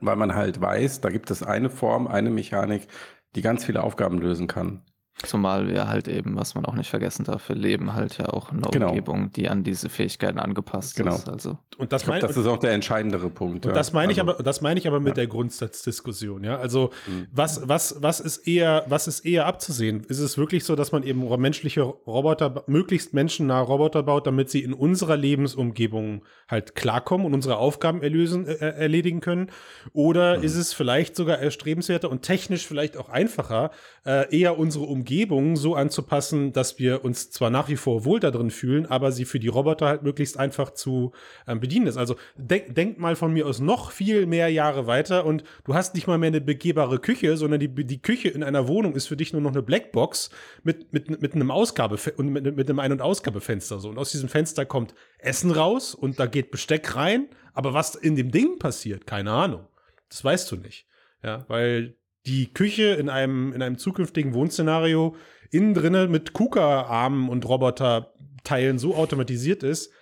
S2: weil man halt weiß, da gibt es eine Form, eine Mechanik, die ganz viele Aufgaben lösen kann.
S3: Zumal wir halt eben, was man auch nicht vergessen darf, wir leben halt ja auch in einer
S2: Genau.
S3: Umgebung, die an diese Fähigkeiten angepasst
S2: Genau.
S3: ist. Also
S1: Und das
S2: Ich glaube,
S1: meine
S2: das ist auch der entscheidendere Punkt.
S1: Und
S2: ja.
S1: das meine ich
S2: Also,
S1: aber, das meine ich aber mit der Grundsatzdiskussion, ja. Also
S2: Mhm.
S1: was, was, was ist eher, was ist eher abzusehen? Ist es wirklich so, dass man eben menschliche Roboter, möglichst menschennahe Roboter baut, damit sie in unserer Lebensumgebung halt klarkommen und unsere Aufgaben erlösen, äh, erledigen können? Oder
S2: Mhm.
S1: ist es vielleicht sogar erstrebenswerter und technisch vielleicht auch einfacher, äh, eher unsere Umgebung Umgebung so anzupassen, dass wir uns zwar nach wie vor wohl da drin fühlen, aber sie für die Roboter halt möglichst einfach zu ähm, bedienen ist. Also denk, denk mal von mir aus noch viel mehr Jahre weiter und du hast nicht mal mehr eine begehbare Küche, sondern die, die Küche in einer Wohnung ist für dich nur noch eine Blackbox mit, mit, mit einem Ausgabe und mit, mit einem Ein- und Ausgabefenster so. Und aus diesem Fenster kommt Essen raus und da geht Besteck rein, aber was in dem Ding passiert, keine Ahnung. Das weißt du nicht. Ja, weil die Küche in einem, in einem zukünftigen Wohnszenario innen drinnen mit KUKA-Armen und Roboterteilen so automatisiert ist.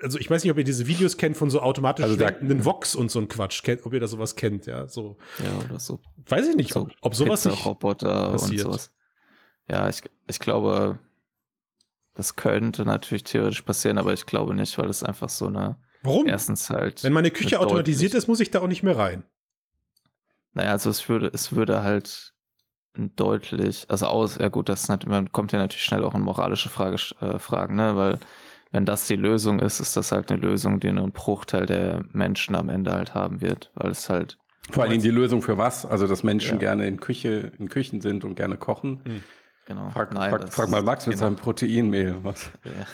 S1: Also ich weiß nicht, ob ihr diese Videos kennt von so automatisch
S2: Also
S1: schwenkenden Vox und so ein Quatsch, kennt, ob ihr da sowas kennt, ja, so.
S3: Ja, oder so.
S1: Weiß ich nicht,
S3: so
S1: ob, ob sowas nicht.
S3: Und
S1: passiert.
S3: sowas. Ja, ich, ich glaube, das könnte natürlich theoretisch passieren, aber ich glaube nicht, weil es einfach so eine,
S1: Warum?
S3: erstens halt.
S1: Wenn meine Küche automatisiert ist, muss ich da auch nicht mehr rein.
S3: Naja, also es würde, es würde halt deutlich, also aus, ja gut, das ist man kommt ja natürlich schnell auch in moralische Frage, äh, Fragen, ne, weil wenn das die Lösung ist, ist das halt eine Lösung, die nur ein Bruchteil der Menschen am Ende halt haben wird, weil es halt,
S2: Vor allen Dingen die Lösung für was? Also, dass Menschen
S3: Ja.
S2: gerne in Küche, in Küchen sind und gerne kochen.
S3: genau.
S2: Frag,
S3: nein,
S2: frag, frag mal Max mit
S3: genau,
S2: seinem Proteinmehl. Was,
S3: ja.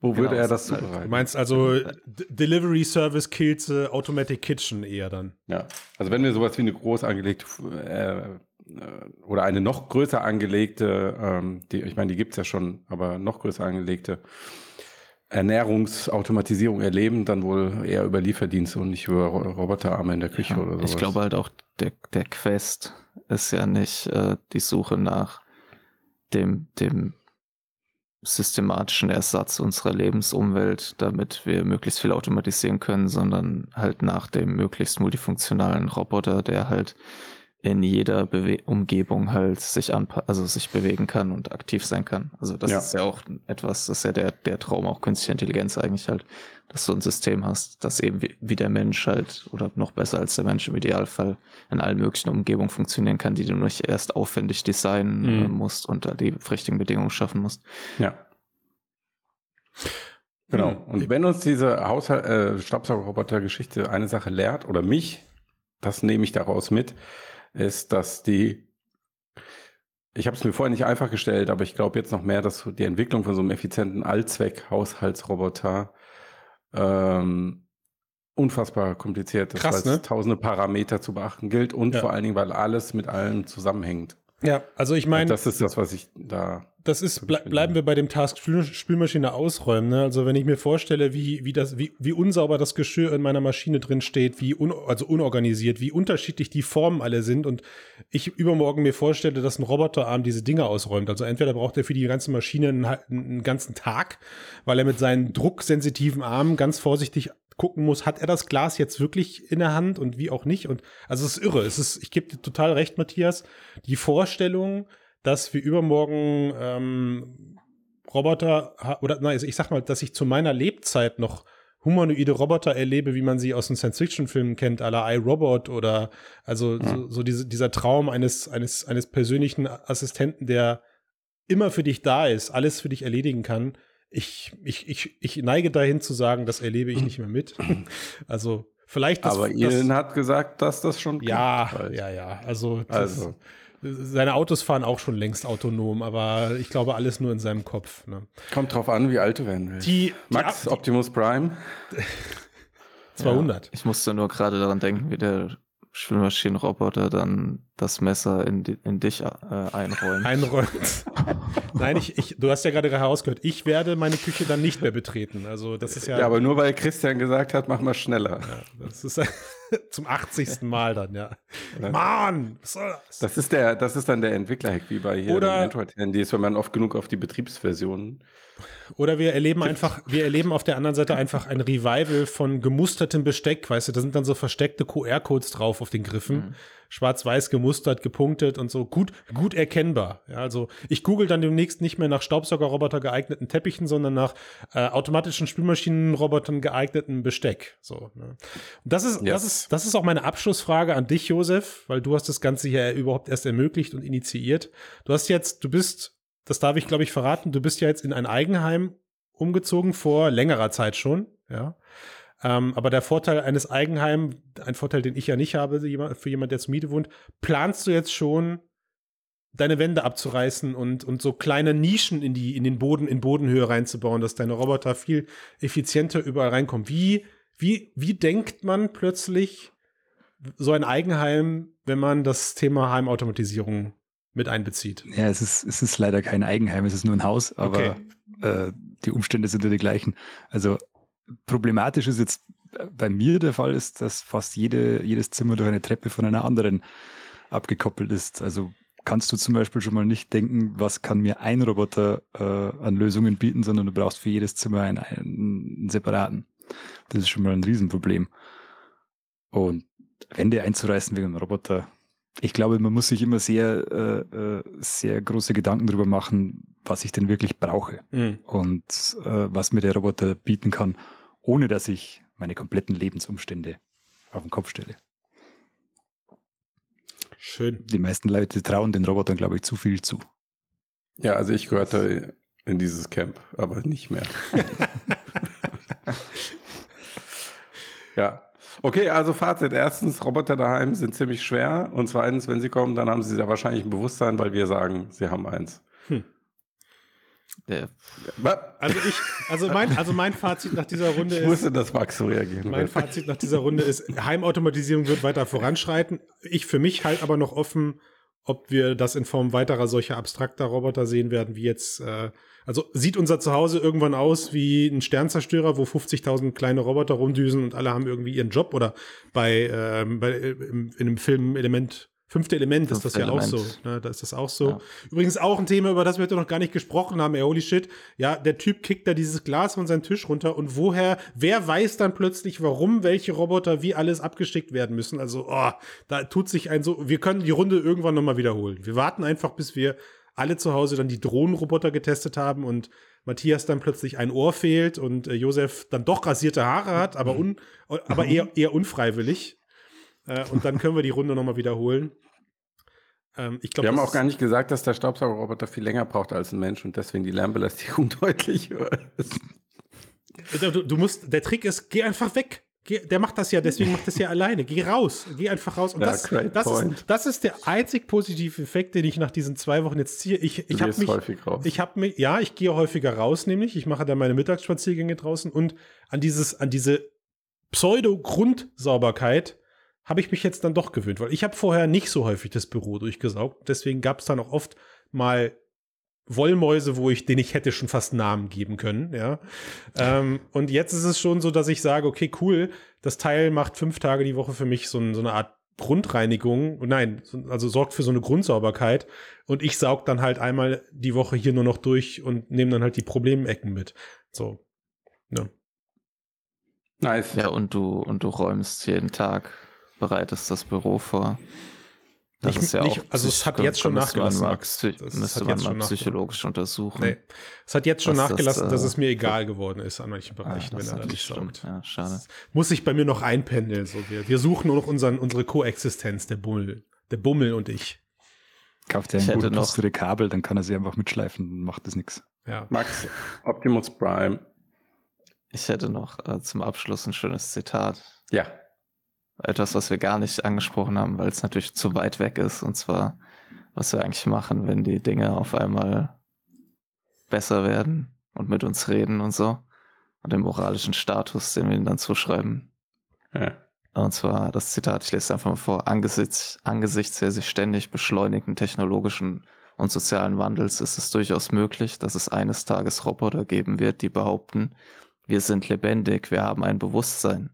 S2: Wo
S3: Genau,
S2: würde er das
S3: halt-
S2: zubereiten?
S1: Du meinst also Delivery Service kills the Automatic Kitchen eher dann.
S2: Ja, also wenn wir sowas wie eine groß angelegte äh, äh, oder eine noch größer angelegte, ähm, die, ich meine, die gibt es ja schon, aber noch größer angelegte Ernährungsautomatisierung erleben, dann wohl eher über Lieferdienste und nicht über Ro- Roboterarme in der Küche
S3: Ja,
S2: oder sowas.
S3: Ich glaube halt auch, der, der Quest ist ja nicht äh, die Suche nach dem, dem systematischen Ersatz unserer Lebensumwelt, damit wir möglichst viel automatisieren können, sondern halt nach dem möglichst multifunktionalen Roboter, der halt in jeder Bewe Umgebung halt sich anpa also sich bewegen kann und aktiv sein kann. Also das
S2: Ja.
S3: ist ja auch etwas, das ist ja der, der Traum auch künstliche Intelligenz eigentlich halt, dass du ein System hast, das eben wie, wie der Mensch halt oder noch besser als der Mensch im Idealfall in allen möglichen Umgebungen funktionieren kann, die du nicht erst aufwendig designen
S1: Mhm.
S3: äh, musst und da die richtigen Bedingungen schaffen musst.
S2: Ja. Genau.
S1: Hm.
S2: Und wenn uns diese Haushalt, äh, Staubsaugerroboter-Geschichte eine Sache lehrt, oder mich, das nehme ich daraus mit, ist, dass die, ich habe es mir vorher nicht einfach gestellt, aber ich glaube jetzt noch mehr, dass die Entwicklung von so einem effizienten Allzweck-Haushaltsroboter ähm, unfassbar kompliziert ist, weil es
S1: ne?
S2: tausende Parameter zu beachten gilt und
S1: Ja.
S2: vor allen Dingen, weil alles mit allem zusammenhängt.
S1: Ja, also ich meine,
S2: das ist das, was ich da
S1: das ist, ble bleiben wir bei dem Task Spül Spülmaschine ausräumen. Ne? Also wenn ich mir vorstelle, wie, wie, das, wie, wie unsauber das Geschirr in meiner Maschine drin steht, wie un also unorganisiert, wie unterschiedlich die Formen alle sind und ich übermorgen mir vorstelle, dass ein Roboterarm diese Dinge ausräumt. Also entweder braucht er für die ganze Maschine einen, einen ganzen Tag, weil er mit seinen drucksensitiven Armen ganz vorsichtig gucken muss, hat er das Glas jetzt wirklich in der Hand und wie auch nicht. Und also es ist irre. Es ist, ich gebe dir total recht, Matthias. Die Vorstellung, dass wir übermorgen ähm, Roboter oder nein, ich sag mal, dass ich zu meiner Lebzeit noch humanoide Roboter erlebe, wie man sie aus den Science-Fiction-Filmen kennt, à la iRobot oder also so, so diese, dieser Traum eines, eines, eines persönlichen Assistenten, der immer für dich da ist, alles für dich erledigen kann. Ich, ich, ich, ich neige dahin zu sagen, das erlebe ich nicht mehr mit. Also vielleicht das,
S2: Aber
S1: das,
S2: Elon hat gesagt, dass das schon
S1: ja,
S2: bald.
S1: ja, ja. Also, das,
S2: Also.
S1: seine Autos fahren auch schon längst autonom, aber ich glaube alles nur in seinem Kopf. Ne?
S2: Kommt drauf an, wie alt du werden willst.
S1: Die,
S2: Max,
S1: die
S2: Optimus Prime.
S1: 200.
S3: Ich musste nur gerade daran denken, wie der Spülmaschinenroboter dann das Messer in, in dich äh, einräumt.
S1: Einräumt. Nein, ich, ich, du hast ja gerade herausgehört, ich werde meine Küche dann nicht mehr betreten. Also das ist ja,
S2: Ja, aber nur weil Christian gesagt hat, mach mal schneller.
S1: das ist zum 80. Mal dann, ja. Mann, was soll das?
S2: Das ist, der, das ist dann der Entwickler-Hack, wie bei hier
S1: Oder-
S2: den Android-Handys, wenn man oft genug auf die Betriebsversionen.
S1: Oder wir erleben einfach, wir erleben auf der anderen Seite einfach ein Revival von gemustertem Besteck, weißt du, da sind dann so versteckte QR-Codes drauf auf den Griffen. Schwarz-weiß gemustert, gepunktet und so gut, gut erkennbar. Ja, also ich google dann demnächst nicht mehr nach Staubsaugerroboter geeigneten Teppichen, sondern nach äh, automatischen Spülmaschinenrobotern geeigneten Besteck. So, ne? Und das ist, das
S2: Yes.
S1: ist, das ist auch meine Abschlussfrage an dich, Josef, weil du hast das Ganze hier überhaupt erst ermöglicht und initiiert. Du hast jetzt, du bist, das darf ich glaube ich verraten, du bist ja jetzt in ein Eigenheim umgezogen vor längerer Zeit schon, ja. Ähm, aber der Vorteil eines Eigenheims, ein Vorteil, den ich ja nicht habe, für jemand, der zur Miete wohnt, planst du jetzt schon deine Wände abzureißen und, und so kleine Nischen in die, in den Boden, in Bodenhöhe reinzubauen, dass deine Roboter viel effizienter überall reinkommen. Wie, wie, wie denkt man plötzlich so ein Eigenheim, wenn man das Thema Heimautomatisierung mit einbezieht?
S4: Ja, es ist, es ist leider kein Eigenheim, es ist nur ein Haus, aber äh, die Umstände sind ja die gleichen. Also problematisch ist jetzt bei mir der Fall ist, dass fast jede, jedes Zimmer durch eine Treppe von einer anderen abgekoppelt ist. Also kannst du zum Beispiel schon mal nicht denken, was kann mir ein Roboter äh, an Lösungen bieten, sondern du brauchst für jedes Zimmer einen, einen separaten. Das ist schon mal ein Riesenproblem. Und Wände einzureißen wegen einem Roboter, ich glaube, man muss sich immer sehr, äh, äh, sehr große Gedanken darüber machen, was ich denn wirklich brauche
S1: Mhm.
S4: und äh, was mir der Roboter bieten kann, ohne dass ich meine kompletten Lebensumstände auf den Kopf stelle.
S1: Schön.
S4: Die meisten Leute trauen den Robotern, glaube ich, zu viel zu.
S2: Ja, also ich gehörte in dieses Camp, aber nicht mehr. ja. Okay, also Fazit. Erstens, Roboter daheim sind ziemlich schwer. Und zweitens, wenn sie kommen, dann haben sie sehr wahrscheinlich ein Bewusstsein, weil wir sagen, sie haben eins.
S3: Der,
S2: Was?
S1: Also ich, also mein, also mein Fazit nach dieser Runde
S2: Ich
S1: ist,
S2: wusste, dass Max so reagieren
S1: mein
S2: wird.
S1: Fazit nach dieser Runde ist, Heimautomatisierung wird weiter voranschreiten. Ich für mich halt aber noch offen, ob wir das in Form weiterer solcher abstrakter Roboter sehen werden, wie jetzt, äh, also sieht unser Zuhause irgendwann aus wie ein Sternzerstörer, wo 50.000 kleine Roboter rumdüsen und alle haben irgendwie ihren Job oder bei, ähm, bei äh, im, in einem Film Element Fünfte Element ist das
S3: Fünfte
S1: ja auch so.
S3: Element.
S1: Ne? Da ist das auch so.
S3: Ja.
S1: Übrigens auch ein Thema, über das wir heute noch gar nicht gesprochen haben. Ey, holy shit. Ja, der Typ kickt da dieses Glas von seinem Tisch runter und woher, wer weiß dann plötzlich, warum welche Roboter wie alles abgeschickt werden müssen? Also, oh, da tut sich ein so, wir können die Runde irgendwann nochmal wiederholen. Wir warten einfach, bis wir alle zu Hause dann die Drohnenroboter getestet haben und Matthias dann plötzlich ein Ohr fehlt und äh, Josef dann doch rasierte Haare hat, aber, un, aber eher, eher unfreiwillig. Äh, und dann können wir die Runde nochmal wiederholen. Ähm, ich glaub,
S2: Wir haben auch gar nicht gesagt, dass der Staubsaugerroboter viel länger braucht als ein Mensch und deswegen die Lärmbelästigung deutlich höher ist.
S1: Du, du musst, der Trick ist, geh einfach weg. Geh, der macht das ja, deswegen macht das ja alleine. Geh raus, geh einfach raus. Und
S2: Ja,
S1: das, das, ist, das ist der einzig positive Effekt, den ich nach diesen zwei Wochen jetzt ziehe. Ich, ich habe mich,
S2: häufig raus.
S1: ich habe mich, ja, ich gehe häufiger raus, nämlich ich mache dann meine Mittagsspaziergänge draußen und an dieses, an diese Pseudo-Grundsauberkeit habe ich mich jetzt dann doch gewöhnt, weil ich habe vorher nicht so häufig das Büro durchgesaugt. Deswegen gab es dann auch oft mal Wollmäuse, wo ich, denen ich hätte schon fast Namen geben können, ja. ähm, und jetzt ist es schon so, dass ich sage, okay, cool, das Teil macht fünf Tage die Woche für mich so, ein, so eine Art Grundreinigung, nein, so- also sorgt für so eine Grundsauberkeit und ich saug dann halt einmal die Woche hier nur noch durch und nehme dann halt die Problemecken mit. So. Ne.
S2: Nice.
S3: ja, und du, und du räumst jeden Tag, bereitest das Büro vor. Das
S1: Nicht-
S3: ist ja
S1: nicht-
S3: auch.
S1: also es hat jetzt schon
S3: man
S1: nachgelassen, Max. Das
S3: Müsste
S1: hat
S3: man mal
S1: nachgelassen.
S3: psychologisch untersuchen.
S1: Nee. Es hat jetzt schon
S3: Was das,
S1: nachgelassen, dass
S3: äh,
S1: es mir egal geworden ist an manchen Bereichen,
S3: Ah,
S1: wenn
S3: das
S1: er da nicht saugt.
S3: Ja, schade.
S1: Muss sich bei mir noch einpendeln. So. Wir, wir suchen nur noch unseren, unsere Koexistenz, der Bummel. Der Bummel und ich.
S4: Kauft er
S3: Ich
S4: ein
S3: hätte
S4: gut
S3: noch-
S4: Kabel, dann kann er sie einfach mitschleifen und macht das nichts.
S1: Ja.
S2: Max, Optimus Prime.
S3: Ich hätte noch äh, zum Abschluss ein schönes Zitat.
S2: Ja.
S3: Etwas, was wir gar nicht angesprochen haben, weil es natürlich zu weit weg ist. Und zwar, was wir eigentlich machen, wenn die Dinge auf einmal besser werden und mit uns reden und so. Und den moralischen Status, den wir ihnen dann zuschreiben.
S2: ja.
S3: Und zwar das Zitat, ich lese es einfach mal vor, angesichts, angesichts der sich ständig beschleunigenden technologischen und sozialen Wandels ist es durchaus möglich, dass es eines Tages Roboter geben wird, die behaupten, wir sind lebendig, wir haben ein Bewusstsein.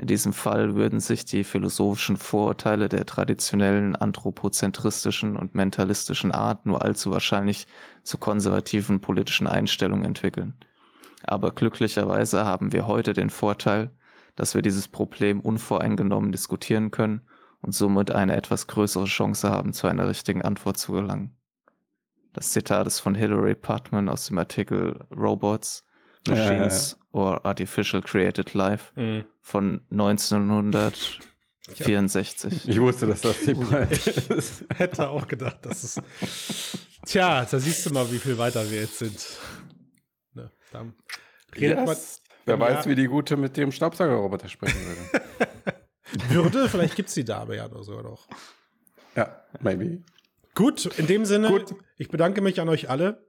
S3: In diesem Fall würden sich die philosophischen Vorurteile der traditionellen anthropozentristischen und mentalistischen Art nur allzu wahrscheinlich zu konservativen politischen Einstellungen entwickeln. Aber glücklicherweise haben wir heute den Vorteil, dass wir dieses Problem unvoreingenommen diskutieren können und somit eine etwas größere Chance haben, zu einer richtigen Antwort zu gelangen. Das Zitat ist von Hilary Putman aus dem Artikel Robots, Machines or Artificial Created Life
S1: Mhm.
S3: von 1964.
S2: Ich wusste, dass das die Prime ist.
S1: Hätte auch gedacht, dass es. Tja, da siehst du mal, wie viel weiter wir jetzt sind. Ne, da redet
S2: Yes. Wer
S1: Ja.
S2: weiß, wie die Gute mit dem Staubsaugerroboter sprechen würde.
S1: würde, vielleicht gibt es die da aber ja doch sogar noch.
S2: ja, maybe.
S1: Gut, in dem Sinne,
S2: Gut.
S1: ich bedanke mich an euch alle.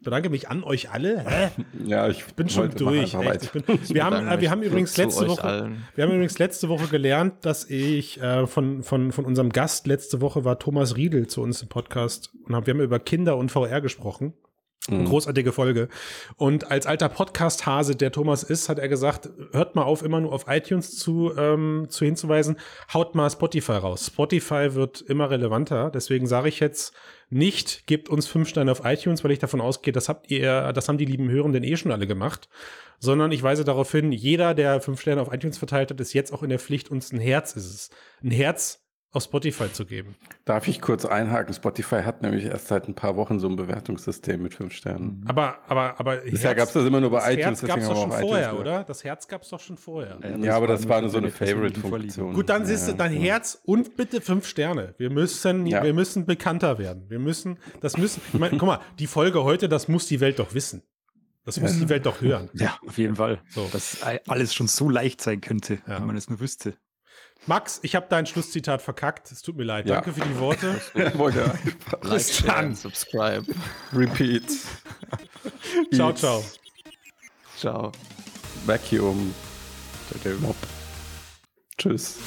S1: Ich bedanke mich an euch alle. Hä?
S2: Ja, ich
S1: Ich bin schon durch. bin, wir, haben, äh, wir haben übrigens letzte Woche,
S3: allen.
S1: wir haben übrigens letzte Woche gelernt, dass ich äh, von, von, von unserem Gast letzte Woche war Thomas Riedel zu uns im Podcast und hab, wir haben über Kinder und VR gesprochen.
S2: Mhm.
S1: großartige Folge. Und als alter Podcast-Hase, der Thomas ist, hat er gesagt, hört mal auf, immer nur auf iTunes zu, ähm, zu hinzuweisen, haut mal Spotify raus. Spotify wird immer relevanter. Deswegen sage ich jetzt nicht, gebt uns fünf Sterne auf iTunes, weil ich davon ausgehe, das habt ihr, das haben die lieben Hörenden eh schon alle gemacht. Sondern ich weise darauf hin, jeder, der fünf Sterne auf iTunes verteilt hat, ist jetzt auch in der Pflicht, uns ein Herz ist es. Ein Herz auf Spotify zu geben.
S2: Darf ich kurz einhaken? Spotify hat nämlich erst seit ein paar Wochen so ein Bewertungssystem mit fünf Sternen.
S1: Aber, aber, aber
S2: Bisher gab es das immer nur bei
S1: das
S2: iTunes.
S1: Herz gab es doch schon vorher,
S2: iTunes
S1: oder? Das Herz gab es doch schon vorher.
S2: Ja, aber das war nur so eine. Favorite-Funktion.
S1: Gut, dann siehst du dein
S2: Ja.
S1: Herz und bitte fünf Sterne. Wir müssen,
S2: Ja.
S1: wir müssen bekannter werden. Wir müssen, das müssen, ich meine, guck mal, die Folge heute, das muss die Welt doch wissen. Das muss die Welt doch hören.
S4: Ja, auf jeden Fall.
S1: So.
S4: Dass alles schon so leicht sein könnte,
S1: Ja.
S4: wenn man es nur wüsste.
S1: Max, ich habe dein Schlusszitat verkackt. Es tut mir leid.
S2: Ja.
S1: Danke für die Worte.
S2: Wollte
S1: Bis dann.
S3: subscribe.
S2: Repeat.
S1: ciao, ciao.
S3: Ciao.
S2: Vacuum. Der Mob. Tschüss.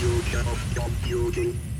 S5: Future of computing